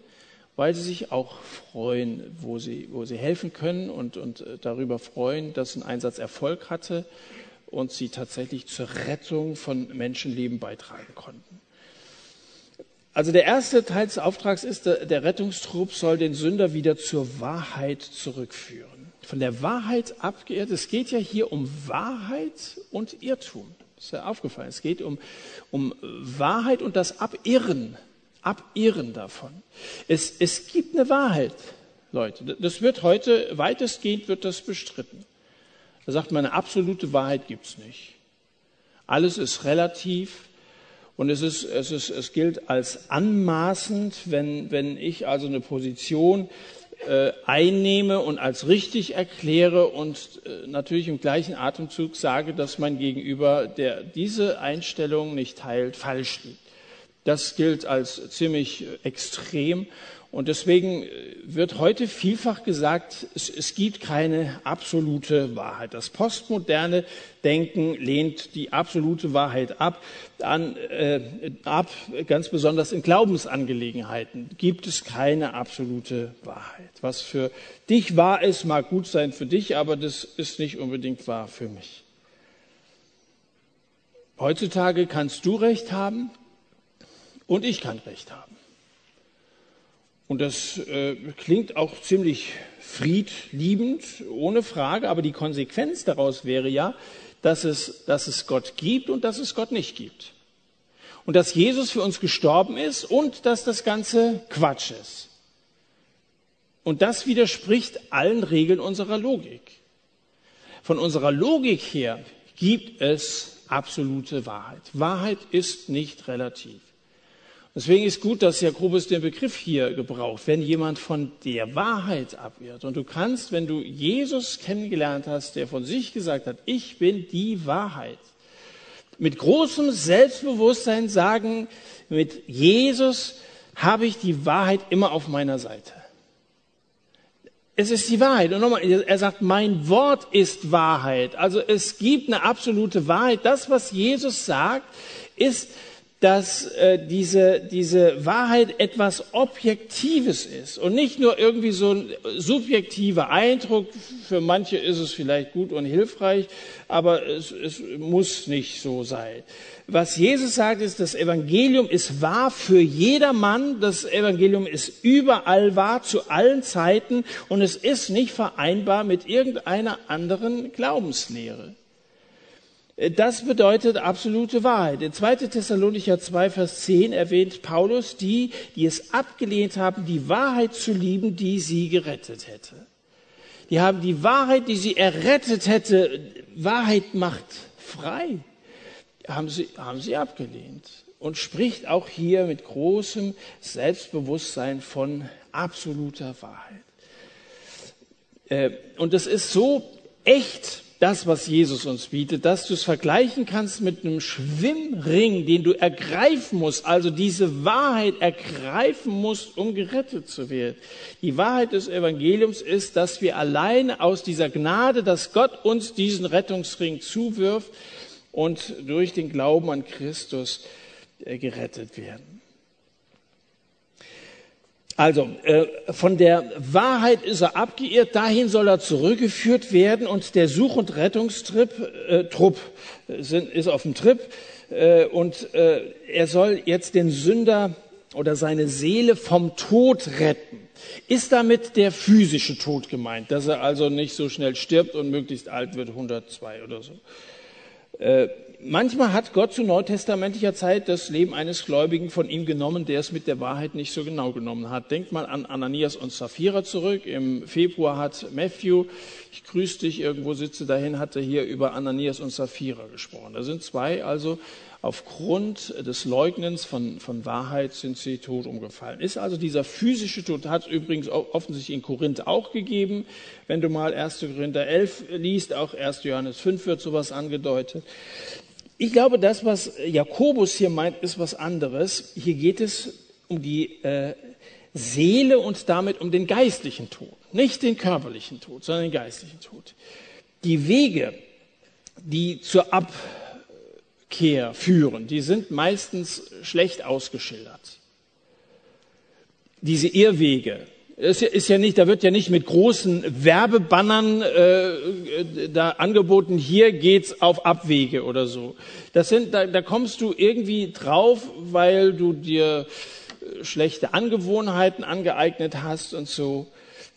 weil sie sich auch freuen, wo sie, wo sie helfen können und, und äh, darüber freuen, dass ein Einsatz Erfolg hatte und sie tatsächlich zur Rettung von Menschenleben beitragen konnten. Also der erste Teil des Auftrags ist, der Rettungstrupp soll den Sünder wieder zur Wahrheit zurückführen von der Wahrheit abgeirrt. Es geht ja hier um Wahrheit und Irrtum. Ist ja aufgefallen. Es geht um, um Wahrheit und das Abirren. Abirren davon. Es, es gibt eine Wahrheit, Leute. Das wird heute, weitestgehend wird das bestritten. Da sagt man, eine absolute Wahrheit gibt es nicht. Alles ist relativ. Und es, ist, es, ist, es gilt als anmaßend, wenn, wenn ich also eine Position äh, einnehme und als richtig erkläre und äh, natürlich im gleichen Atemzug sage, dass mein Gegenüber, der diese Einstellung nicht teilt, falsch liegt. Das gilt als ziemlich extrem und deswegen äh, wird heute vielfach gesagt, es, es, gibt keine absolute Wahrheit. Das postmoderne Denken lehnt die absolute Wahrheit ab, an, äh, ab. Ganz besonders in Glaubensangelegenheiten gibt es keine absolute Wahrheit. Was für dich wahr ist, mag gut sein für dich, aber das ist nicht unbedingt wahr für mich. Heutzutage kannst du Recht haben und ich kann Recht haben. Und das äh, klingt auch ziemlich friedliebend, ohne Frage, aber die Konsequenz daraus wäre ja, dass es, dass es Gott gibt und dass es Gott nicht gibt. Und dass Jesus für uns gestorben ist und dass das Ganze Quatsch ist. Und das widerspricht allen Regeln unserer Logik. Von unserer Logik her gibt es absolute Wahrheit. Wahrheit ist nicht relativ. Deswegen ist gut, dass Jakobus den Begriff hier gebraucht, wenn jemand von der Wahrheit abirrt. Und du kannst, wenn du Jesus kennengelernt hast, der von sich gesagt hat, ich bin die Wahrheit, mit großem Selbstbewusstsein sagen, mit Jesus habe ich die Wahrheit immer auf meiner Seite. Es ist die Wahrheit. Und nochmal, er sagt, mein Wort ist Wahrheit. Also es gibt eine absolute Wahrheit. Das, was Jesus sagt, ist dass äh, diese, diese Wahrheit etwas Objektives ist und nicht nur irgendwie so ein subjektiver Eindruck. Für manche ist es vielleicht gut und hilfreich, aber es, es muss nicht so sein. Was Jesus sagt, ist, das Evangelium ist wahr für jedermann. Das Evangelium ist überall wahr, zu allen Zeiten und es ist nicht vereinbar mit irgendeiner anderen Glaubenslehre. Das bedeutet absolute Wahrheit. In 2. Thessalonicher 2, Vers 10 erwähnt Paulus die, die es abgelehnt haben, die Wahrheit zu lieben, die sie gerettet hätte. Die haben die Wahrheit, die sie errettet hätte, Wahrheit macht frei, haben sie, haben sie abgelehnt. Und spricht auch hier mit großem Selbstbewusstsein von absoluter Wahrheit. Äh, und das ist so echt, das, was Jesus uns bietet, dass du es vergleichen kannst mit einem Schwimmring, den du ergreifen musst, also diese Wahrheit ergreifen musst, um gerettet zu werden. Die Wahrheit des Evangeliums ist, dass wir alleine aus dieser Gnade, dass Gott uns diesen Rettungsring zuwirft und durch den Glauben an Christus äh, gerettet werden. Also äh, von der Wahrheit ist er abgeirrt, dahin soll er zurückgeführt werden und der Such- und Rettungstrupp äh, Trupp, äh, sind, ist auf dem Trip äh, und äh, er soll jetzt den Sünder oder seine Seele vom Tod retten. Ist damit der physische Tod gemeint, dass er also nicht so schnell stirbt und möglichst alt wird, 102 oder so. Äh, manchmal hat Gott zu neutestamentlicher Zeit das Leben eines Gläubigen von ihm genommen, der es mit der Wahrheit nicht so genau genommen hat. Denkt mal an Ananias und Sapphira zurück. Im Februar hat Matthew, ich grüße dich, irgendwo sitze dahin, hatte hier über Ananias und Sapphira gesprochen. Da sind zwei also aufgrund des Leugnens von, von Wahrheit sind sie tot umgefallen. Ist also dieser physische Tod, hat es übrigens offensichtlich in Korinth auch gegeben. Wenn du mal 1. Korinther 11 liest, auch 1. Johannes 5 wird sowas angedeutet. Ich glaube, das, was Jakobus hier meint, ist was anderes. Hier geht es um die äh, Seele und damit um den geistlichen Tod. Nicht den körperlichen Tod, sondern den geistlichen Tod. Die Wege, die zur Ab Kehr führen, die sind meistens schlecht ausgeschildert. Diese Irrwege, ist ist ja nicht, da wird ja nicht mit großen Werbebannern äh, da angeboten, hier geht's auf Abwege oder so. Das sind, da, da kommst du irgendwie drauf, weil du dir schlechte Angewohnheiten angeeignet hast und so.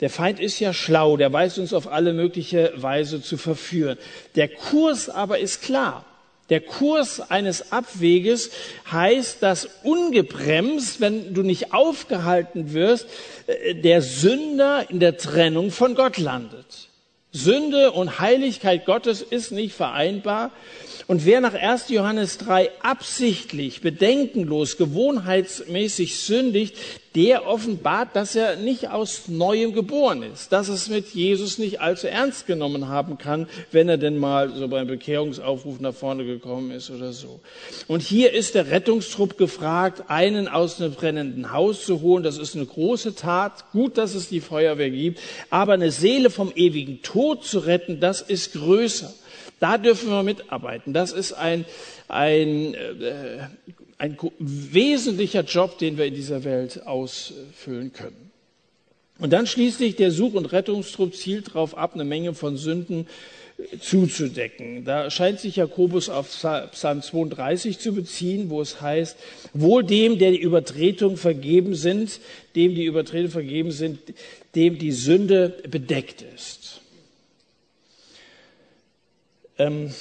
Der Feind ist ja schlau, der weiß uns auf alle mögliche Weise zu verführen. Der Kurs aber ist klar. Der Kurs eines Abweges heißt, dass ungebremst, wenn du nicht aufgehalten wirst, äh, der Sünder in der Trennung von Gott landet. Sünde und Heiligkeit Gottes ist nicht vereinbar. Und wer nach 1. Johannes 3 absichtlich, bedenkenlos, gewohnheitsmäßig sündigt, der offenbart, dass er nicht aus Neuem geboren ist, dass es mit Jesus nicht allzu ernst genommen haben kann, wenn er denn mal so beim Bekehrungsaufruf nach vorne gekommen ist oder so. Und hier ist der Rettungstrupp gefragt, einen aus einem brennenden Haus zu holen. Das ist eine große Tat. Gut, dass es die Feuerwehr gibt. Aber eine Seele vom ewigen Tod zu retten, das ist größer. Da dürfen wir mitarbeiten. Das ist ein, ein, äh, ein wesentlicher Job, den wir in dieser Welt ausfüllen können. Und dann schließlich der Such- und Rettungstrupp zielt darauf ab, eine Menge von Sünden äh, zuzudecken. Da scheint sich Jakobus auf Psalm 32 zu beziehen, wo es heißt, wohl dem, der die Übertretung vergeben sind, dem die Übertretung vergeben sind, dem die Sünde bedeckt ist. Ähm,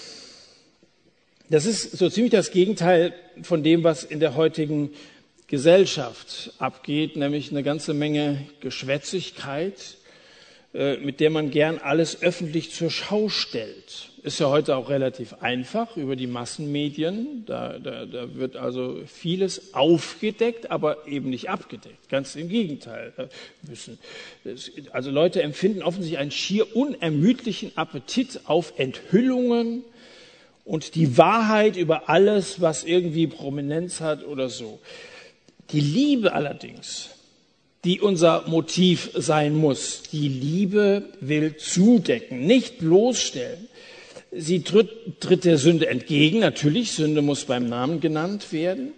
das ist so ziemlich das Gegenteil von dem, was in der heutigen Gesellschaft abgeht, nämlich eine ganze Menge Geschwätzigkeit, mit der man gern alles öffentlich zur Schau stellt. Ist ja heute auch relativ einfach über die Massenmedien. Da, da, da wird also vieles aufgedeckt, aber eben nicht abgedeckt. Ganz im Gegenteil. Müssen, also Leute empfinden offensichtlich einen schier unermüdlichen Appetit auf Enthüllungen und die Wahrheit über alles, was irgendwie Prominenz hat oder so. Die Liebe allerdings, die unser Motiv sein muss. Die Liebe will zudecken, nicht bloßstellen. Sie tritt, tritt der Sünde entgegen. Natürlich, Sünde muss beim Namen genannt werden.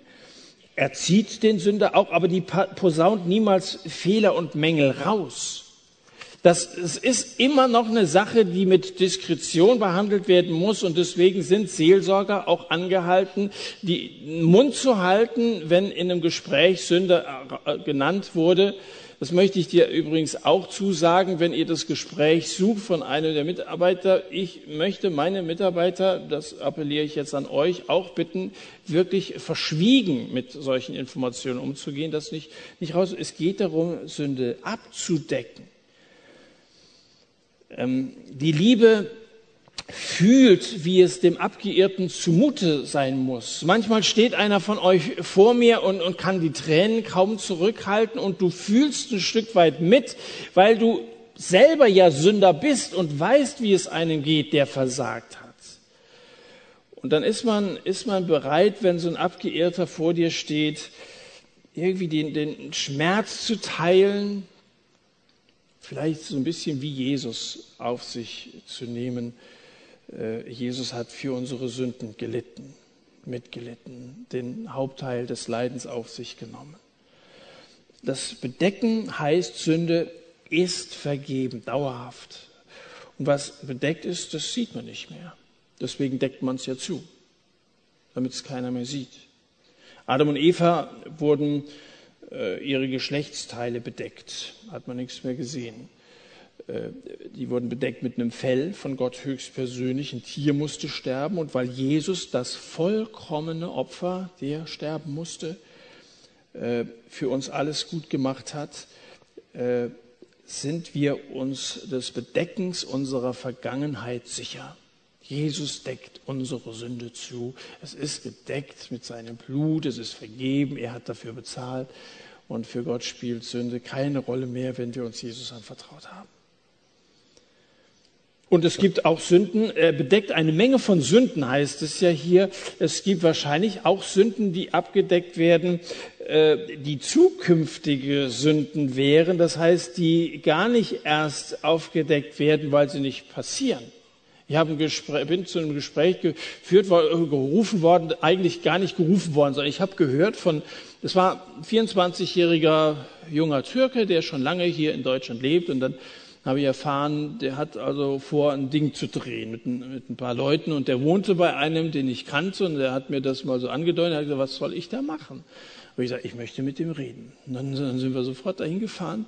Er zieht den Sünder auch, aber die posaunt niemals Fehler und Mängel raus. Das es ist immer noch eine Sache, die mit Diskretion behandelt werden muss und deswegen sind Seelsorger auch angehalten, den Mund zu halten, wenn in einem Gespräch Sünde äh, genannt wurde das möchte ich dir übrigens auch zusagen, wenn ihr das Gespräch sucht von einem der Mitarbeiter. Ich möchte meine Mitarbeiter, das appelliere ich jetzt an euch, auch bitten, wirklich verschwiegen mit solchen Informationen umzugehen, das nicht, nicht raus. Es geht darum, Sünde abzudecken. Ähm, die Liebe fühlt, wie es dem Abgeirrten zumute sein muss. Manchmal steht einer von euch vor mir und, und kann die Tränen kaum zurückhalten und du fühlst ein Stück weit mit, weil du selber ja Sünder bist und weißt, wie es einem geht, der versagt hat. Und dann ist man, ist man bereit, wenn so ein Abgeirrter vor dir steht, irgendwie den, den Schmerz zu teilen, vielleicht so ein bisschen wie Jesus auf sich zu nehmen äh, Jesus hat für unsere Sünden gelitten, mitgelitten, den Hauptteil des Leidens auf sich genommen. Das Bedecken heißt, Sünde ist vergeben, dauerhaft. Und was bedeckt ist, das sieht man nicht mehr. Deswegen deckt man es ja zu, damit es keiner mehr sieht. Adam und Eva wurden ihre Geschlechtsteile bedeckt, hat man nichts mehr gesehen. Äh, die wurden bedeckt mit einem Fell von Gott höchstpersönlich. Ein Tier musste sterben. Und weil Jesus das vollkommene Opfer, der sterben musste, äh, für uns alles gut gemacht hat, äh, sind wir uns des Bedeckens unserer Vergangenheit sicher. Jesus deckt unsere Sünde zu. Es ist bedeckt mit seinem Blut, es ist vergeben, er hat dafür bezahlt. Und für Gott spielt Sünde keine Rolle mehr, wenn wir uns Jesus anvertraut haben. Und es gibt auch Sünden, er bedeckt eine Menge von Sünden, heißt es ja hier. Es gibt wahrscheinlich auch Sünden, die abgedeckt werden, äh, die zukünftige Sünden wären. Das heißt, die gar nicht erst aufgedeckt werden, weil sie nicht passieren. Ich Gespräch, bin zu einem Gespräch geführt, gerufen worden, eigentlich gar nicht gerufen worden, sondern ich habe gehört von, es war ein 24-jähriger junger Türke, der schon lange hier in Deutschland lebt und dann habe ich erfahren, der hat also vor, ein Ding zu drehen mit ein, mit ein, paar Leuten und der wohnte bei einem, den ich kannte und der hat mir das mal so angedeutet, hat gesagt, was soll ich da machen? Und ich sagte, ich möchte mit dem reden. Und dann, dann sind wir sofort dahin gefahren.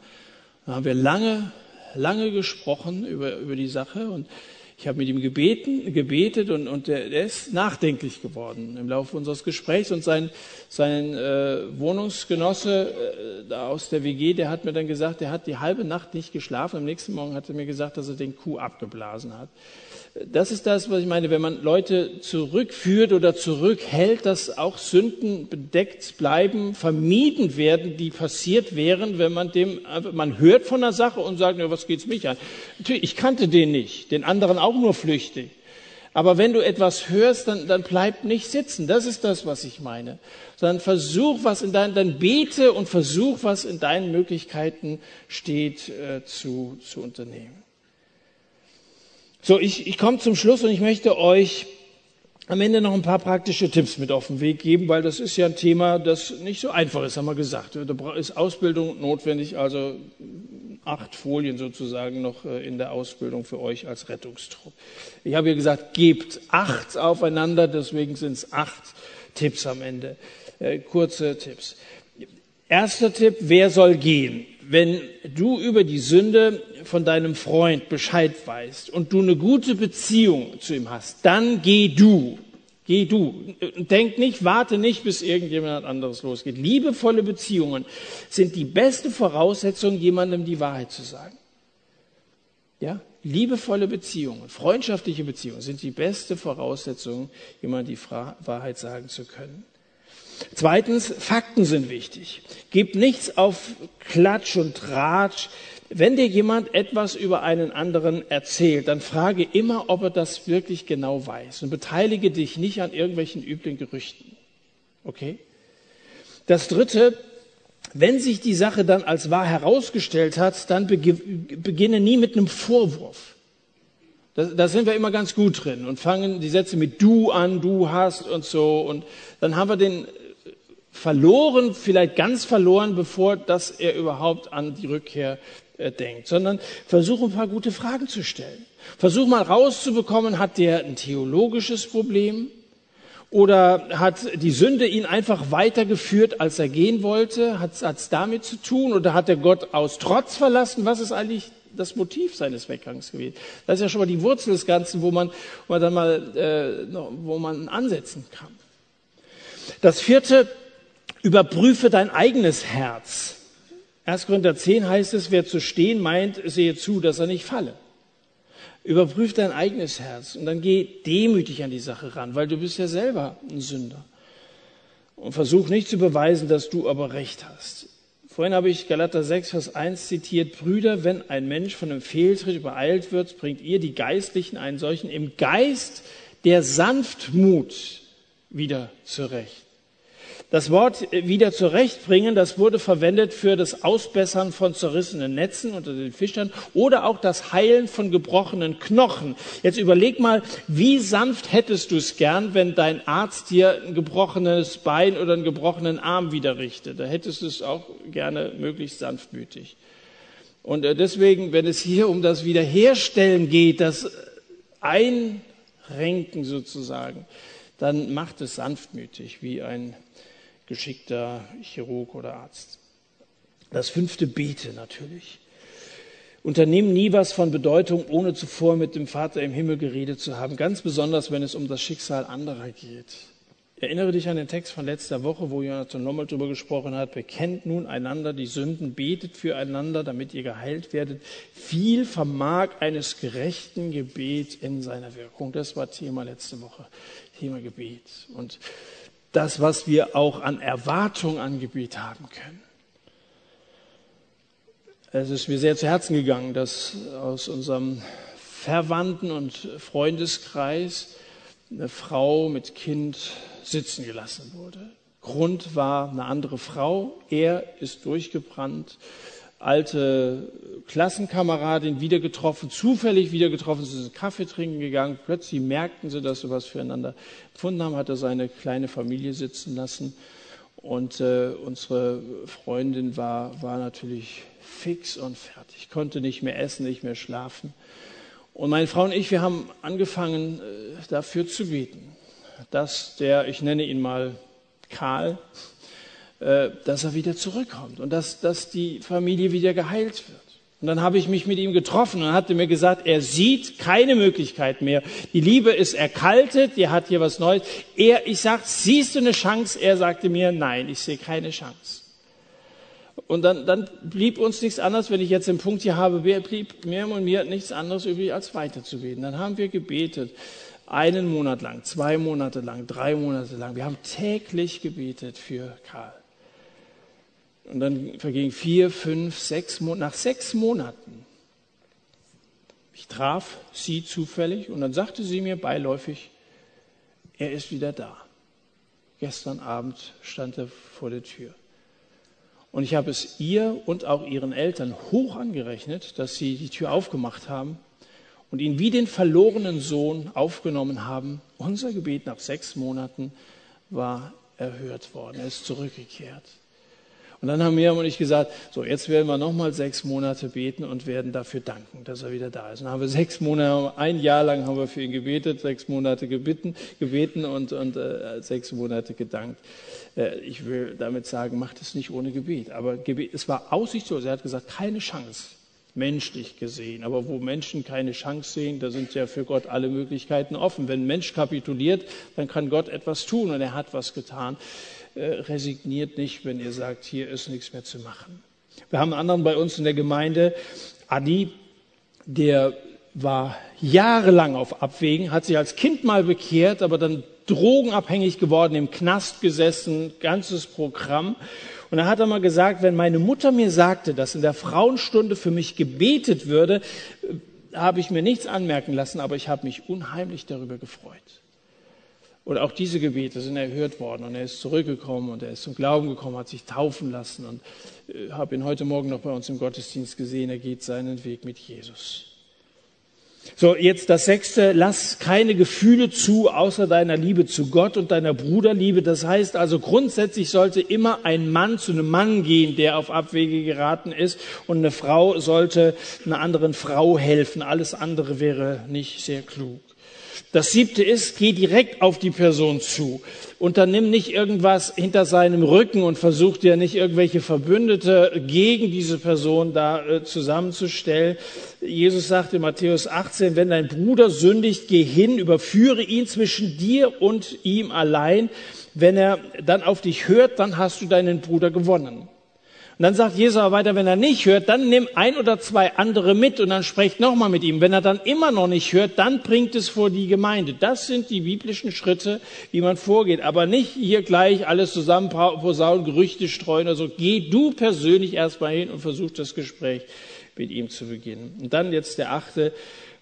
Da haben wir lange, lange gesprochen über, über die Sache und ich habe mit ihm gebeten, gebetet und, und der, ist nachdenklich geworden im Laufe unseres Gesprächs. Und sein, sein äh, Wohnungsgenosse äh, aus der WG, der hat mir dann gesagt, der hat die halbe Nacht nicht geschlafen. Am nächsten Morgen hat er mir gesagt, dass er den Kuh abgeblasen hat das ist das, was ich meine, wenn man Leute zurückführt oder zurückhält, dass auch Sünden bedeckt bleiben, vermieden werden, die passiert wären, wenn man dem, man hört von der Sache und sagt, ja, was geht's mich an? Natürlich, ich kannte den nicht, den anderen auch nur flüchtig. Aber wenn du etwas hörst, dann, dann bleib nicht sitzen. Das ist das, was ich meine. Sondern versuch, was in deinen, dann bete und versuch, was in deinen Möglichkeiten steht, äh, zu, zu unternehmen. So, ich, ich komme zum Schluss und ich möchte euch am Ende noch ein paar praktische Tipps mit auf den Weg geben, weil das ist ja ein Thema, das nicht so einfach ist, haben wir gesagt. Da ist Ausbildung notwendig, also acht Folien sozusagen noch äh, in der Ausbildung für euch als Rettungstrupp. Ich habe ja gesagt, gebt acht aufeinander, deswegen sind es acht Tipps am Ende. Äh, kurze Tipps. Erster Tipp, wer soll gehen? wenn du über die Sünde von deinem Freund Bescheid weißt und du eine gute Beziehung zu ihm hast, dann geh du. Geh du. Denk nicht, warte nicht, bis irgendjemand anderes losgeht. Liebevolle Beziehungen sind die beste Voraussetzung, jemandem die Wahrheit zu sagen. Ja? Liebevolle Beziehungen, freundschaftliche Beziehungen sind die beste Voraussetzung, jemandem die Wahrheit sagen zu können. Zweitens, Fakten sind wichtig. Gib nichts auf Klatsch und Tratsch. Wenn dir jemand etwas über einen anderen erzählt, dann frage immer, ob er das wirklich genau weiß und beteilige dich nicht an irgendwelchen üblen Gerüchten. Okay? Das dritte, wenn sich die Sache dann als wahr herausgestellt hat, dann beginne nie mit einem Vorwurf. Da, sind wir immer ganz gut drin und fangen die Sätze mit du an, du hast und so. Und dann haben wir den verloren, vielleicht ganz verloren, bevor dass er überhaupt an die Rückkehr äh, denkt, sondern versuche ein paar gute Fragen zu stellen. Versuch mal rauszubekommen, hat der ein theologisches Problem? Oder hat die Sünde ihn einfach weitergeführt, als er gehen wollte? Hat es damit zu tun? Oder hat er Gott aus Trotz verlassen? Was ist eigentlich das Motiv seines Weggangs gewesen? Das ist ja schon mal die Wurzel des Ganzen, wo man, wo man dann mal, äh, wo man ansetzen kann. Das vierte, Überprüfe dein eigenes Herz. 1. Korinther 10 heißt es, wer zu stehen meint, sehe zu, dass er nicht falle. Überprüf dein eigenes Herz und dann geh demütig an die Sache ran, weil du bist ja selber ein Sünder. Und versuch nicht zu beweisen, dass du aber recht hast. Vorhin habe ich Galater 6, Vers 1 zitiert. Brüder, wenn ein Mensch von einem Fehltritt übereilt wird, bringt ihr die Geistlichen einen solchen im Geist der Sanftmut wieder zurecht. Das Wort wieder zurechtbringen, das wurde verwendet für das Ausbessern von zerrissenen Netzen unter den Fischern oder auch das Heilen von gebrochenen Knochen. Jetzt überleg mal, wie sanft hättest du es gern, wenn dein Arzt dir ein gebrochenes Bein oder einen gebrochenen Arm wieder richtet. Da hättest du es auch gerne möglichst sanftmütig. Und äh, deswegen, wenn es hier um das Wiederherstellen geht, das Einrenken sozusagen, dann macht es sanftmütig, wie ein geschickter Chirurg oder Arzt. Das fünfte Bete natürlich. Unternimm nie was von Bedeutung, ohne zuvor mit dem Vater im Himmel geredet zu haben, ganz besonders wenn es um das Schicksal anderer geht. Erinnere dich an den Text von letzter Woche, wo Jonathan Lommel darüber gesprochen hat. Bekennt nun einander die Sünden, betet füreinander, damit ihr geheilt werdet. Viel vermag eines gerechten Gebet in seiner Wirkung. Das war Thema letzte Woche. Thema Gebet. Und das, was wir auch an Erwartung an Gebet haben können. Es ist mir sehr zu Herzen gegangen, dass aus unserem Verwandten- und Freundeskreis eine Frau mit Kind sitzen gelassen wurde. Grund war eine andere Frau. Er ist durchgebrannt. Alte Klassenkameradin wieder getroffen, zufällig wieder getroffen, sie sind Kaffee trinken gegangen. Plötzlich merkten sie, dass sie was füreinander gefunden haben, hat er seine kleine Familie sitzen lassen. Und äh, unsere Freundin war, war natürlich fix und fertig, konnte nicht mehr essen, nicht mehr schlafen. Und meine Frau und ich, wir haben angefangen, äh, dafür zu beten dass der, ich nenne ihn mal Karl, dass er wieder zurückkommt und dass, dass die Familie wieder geheilt wird. Und dann habe ich mich mit ihm getroffen und hatte mir gesagt, er sieht keine Möglichkeit mehr. Die Liebe ist erkaltet, die hat hier was Neues. Er, ich sag, siehst du eine Chance? Er sagte mir, nein, ich sehe keine Chance. Und dann, dann blieb uns nichts anderes, wenn ich jetzt den Punkt hier habe, blieb mir und mir nichts anderes übrig, als weiterzubeten. Dann haben wir gebetet einen Monat lang, zwei Monate lang, drei Monate lang. Wir haben täglich gebetet für Karl. Und dann vergingen vier, fünf, sechs Monate. Nach sechs Monaten, ich traf sie zufällig und dann sagte sie mir beiläufig, er ist wieder da. Gestern Abend stand er vor der Tür. Und ich habe es ihr und auch ihren Eltern hoch angerechnet, dass sie die Tür aufgemacht haben und ihn wie den verlorenen Sohn aufgenommen haben. Unser Gebet nach sechs Monaten war erhört worden. Er ist zurückgekehrt. Und dann haben Miriam und ich gesagt, so jetzt werden wir nochmal sechs Monate beten und werden dafür danken, dass er wieder da ist. Und dann haben wir sechs Monate, ein Jahr lang haben wir für ihn gebetet, sechs Monate gebeten, gebeten und, und äh, sechs Monate gedankt. Äh, ich will damit sagen, macht es nicht ohne Gebet. Aber Gebet, es war aussichtslos. Er hat gesagt, keine Chance menschlich gesehen. Aber wo Menschen keine Chance sehen, da sind ja für Gott alle Möglichkeiten offen. Wenn ein Mensch kapituliert, dann kann Gott etwas tun und er hat was getan. Äh, resigniert nicht, wenn ihr sagt, hier ist nichts mehr zu machen. Wir haben einen anderen bei uns in der Gemeinde, Adi, der war jahrelang auf Abwägen, hat sich als Kind mal bekehrt, aber dann drogenabhängig geworden, im Knast gesessen, ganzes Programm. Und da hat er mal gesagt, wenn meine Mutter mir sagte, dass in der Frauenstunde für mich gebetet würde, äh, habe ich mir nichts anmerken lassen, aber ich habe mich unheimlich darüber gefreut. Und auch diese Gebete sind erhört worden und er ist zurückgekommen und er ist zum Glauben gekommen, hat sich taufen lassen und äh, habe ihn heute Morgen noch bei uns im Gottesdienst gesehen. Er geht seinen Weg mit Jesus. So, jetzt das sechste, lass keine Gefühle zu, außer deiner Liebe zu Gott und deiner Bruderliebe. Das heißt also, grundsätzlich sollte immer ein Mann zu einem Mann gehen, der auf Abwege geraten ist, und eine Frau sollte einer anderen Frau helfen. Alles andere wäre nicht sehr klug. Das siebte ist, geh direkt auf die Person zu. Unternimm nicht irgendwas hinter seinem Rücken und versuch dir nicht irgendwelche Verbündete gegen diese Person da äh, zusammenzustellen. Jesus sagt in Matthäus 18, wenn dein Bruder sündigt, geh hin, überführe ihn zwischen dir und ihm allein. Wenn er dann auf dich hört, dann hast du deinen Bruder gewonnen. Und dann sagt Jesus aber weiter, wenn er nicht hört, dann nimm ein oder zwei andere mit und dann sprecht nochmal mit ihm. Wenn er dann immer noch nicht hört, dann bringt es vor die Gemeinde. Das sind die biblischen Schritte, wie man vorgeht. Aber nicht hier gleich alles zusammen posaunen, Gerüchte streuen oder so. Geh du persönlich erstmal hin und versuch das Gespräch mit ihm zu beginnen. Und dann jetzt der achte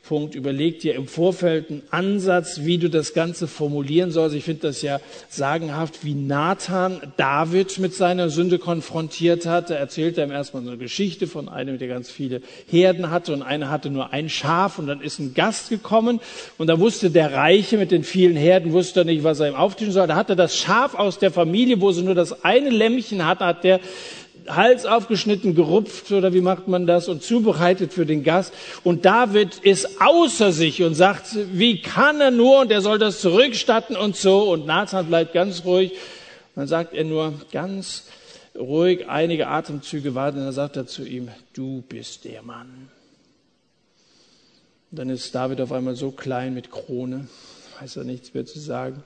Punkt, überleg dir im Vorfeld einen Ansatz, wie du das Ganze formulieren sollst. Ich finde das ja sagenhaft, wie Nathan David mit seiner Sünde konfrontiert hat. Er ihm erstmal so eine Geschichte von einem, der ganz viele Herden hatte und einer hatte nur ein Schaf und dann ist ein Gast gekommen und da wusste der Reiche mit den vielen Herden, wusste nicht, was er ihm auftischen soll. Da hatte das Schaf aus der Familie, wo sie nur das eine Lämmchen hatte, hat der Hals aufgeschnitten, gerupft oder wie macht man das und zubereitet für den Gast. Und David ist außer sich und sagt, wie kann er nur und er soll das zurückstatten und so. Und Nathan bleibt ganz ruhig. Dann sagt er nur ganz ruhig einige Atemzüge warten und dann sagt er zu ihm, du bist der Mann. Und dann ist David auf einmal so klein mit Krone, weiß er nichts mehr zu sagen.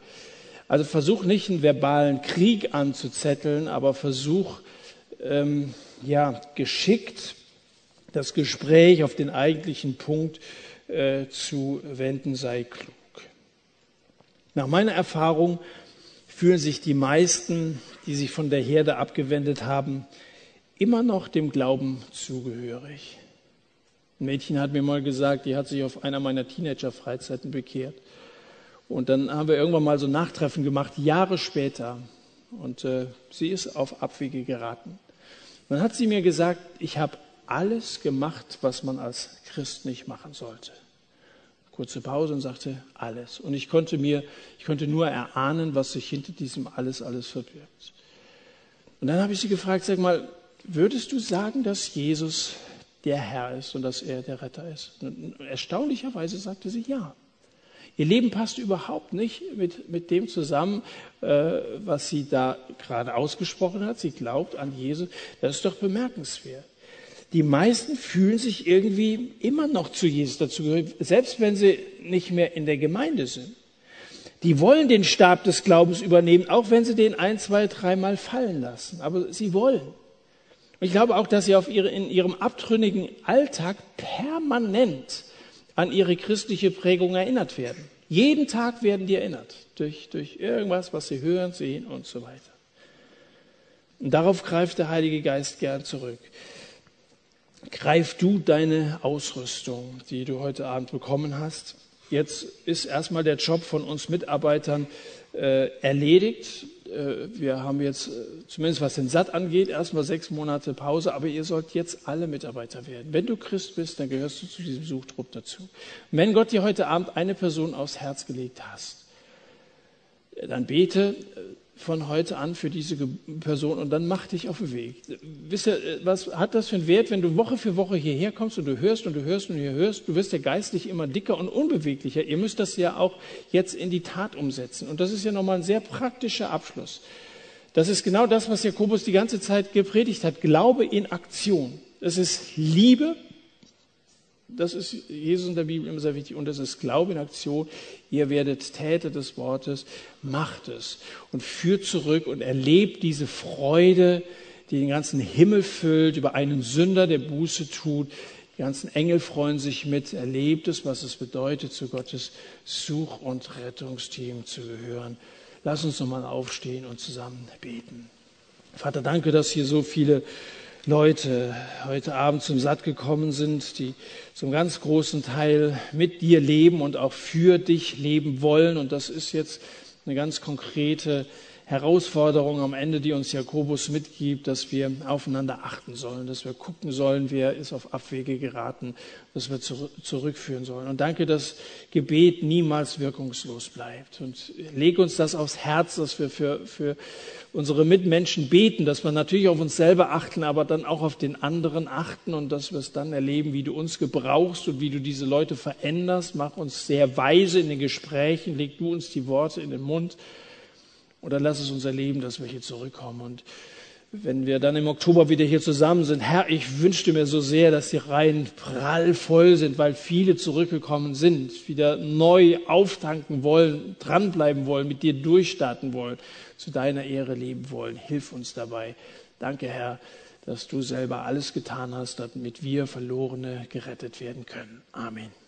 Also versuch nicht einen verbalen Krieg anzuzetteln, aber versuch ähm, ja geschickt das Gespräch auf den eigentlichen Punkt äh, zu wenden, sei klug. Nach meiner Erfahrung fühlen sich die meisten, die sich von der Herde abgewendet haben, immer noch dem Glauben zugehörig. Ein Mädchen hat mir mal gesagt, die hat sich auf einer meiner Teenager-Freizeiten bekehrt. Und dann haben wir irgendwann mal so Nachtreffen gemacht, Jahre später. Und äh, sie ist auf Abwege geraten. Dann hat sie mir gesagt, ich habe alles gemacht, was man als Christ nicht machen sollte. Kurze Pause und sagte, alles. Und ich konnte mir, ich konnte nur erahnen, was sich hinter diesem alles, alles verbirgt. Und dann habe ich sie gefragt, sag mal, würdest du sagen, dass Jesus der Herr ist und dass er der Retter ist? Und erstaunlicherweise sagte sie ja. Ihr Leben passt überhaupt nicht mit, mit dem zusammen, äh, was sie da gerade ausgesprochen hat. Sie glaubt an Jesus. Das ist doch bemerkenswert. Die meisten fühlen sich irgendwie immer noch zu Jesus dazugehörig, selbst wenn sie nicht mehr in der Gemeinde sind. Die wollen den Stab des Glaubens übernehmen, auch wenn sie den ein, zwei, dreimal fallen lassen. Aber sie wollen. Und ich glaube auch, dass sie auf ihre, in ihrem abtrünnigen Alltag permanent an ihre christliche Prägung erinnert werden. Jeden Tag werden die erinnert durch, durch irgendwas, was sie hören, sehen und so weiter. Und darauf greift der Heilige Geist gern zurück. Greif du deine Ausrüstung, die du heute Abend bekommen hast. Jetzt ist erstmal der Job von uns Mitarbeitern äh, erledigt. Äh, wir haben jetzt, äh, zumindest was den Satt angeht, erstmal sechs Monate Pause, aber ihr sollt jetzt alle Mitarbeiter werden. Wenn du Christ bist, dann gehörst du zu diesem Suchtrupp dazu. Und wenn Gott dir heute Abend eine Person aufs Herz gelegt hast, dann bete von heute an für diese Person und dann mach dich auf den Weg. Wisst ihr, was hat das für einen Wert, wenn du Woche für Woche hierher kommst und du hörst und du hörst und du hörst, du wirst ja geistlich immer dicker und unbeweglicher. Ihr müsst das ja auch jetzt in die Tat umsetzen. Und das ist ja nochmal ein sehr praktischer Abschluss. Das ist genau das, was Jakobus die ganze Zeit gepredigt hat. Glaube in Aktion. Das ist Liebe, das ist Jesus in der Bibel immer sehr wichtig. Und das ist Glaube in Aktion. Ihr werdet Täter des Wortes. Macht es und führt zurück und erlebt diese Freude, die den ganzen Himmel füllt über einen Sünder, der Buße tut. Die ganzen Engel freuen sich mit. Erlebt es, was es bedeutet, zu Gottes Such- und Rettungsteam zu gehören. Lass uns nochmal aufstehen und zusammen beten. Vater, danke, dass hier so viele Leute heute Abend zum Satt gekommen sind, die zum ganz großen Teil mit dir leben und auch für dich leben wollen. Und das ist jetzt eine ganz konkrete Herausforderung am Ende, die uns Jakobus mitgibt, dass wir aufeinander achten sollen, dass wir gucken sollen, wer ist auf Abwege geraten, dass wir zurückführen sollen. Und danke, dass Gebet niemals wirkungslos bleibt. Und leg uns das aufs Herz, dass wir für, für unsere Mitmenschen beten, dass wir natürlich auf uns selber achten, aber dann auch auf den anderen achten und dass wir es dann erleben, wie du uns gebrauchst und wie du diese Leute veränderst. Mach uns sehr weise in den Gesprächen, leg du uns die Worte in den Mund oder lass es uns erleben, dass wir hier zurückkommen. Und wenn wir dann im Oktober wieder hier zusammen sind, Herr, ich wünschte mir so sehr, dass die Reihen prall voll sind, weil viele zurückgekommen sind, wieder neu auftanken wollen, dranbleiben wollen, mit dir durchstarten wollen, zu deiner Ehre leben wollen. Hilf uns dabei. Danke, Herr, dass du selber alles getan hast, damit wir Verlorene gerettet werden können. Amen.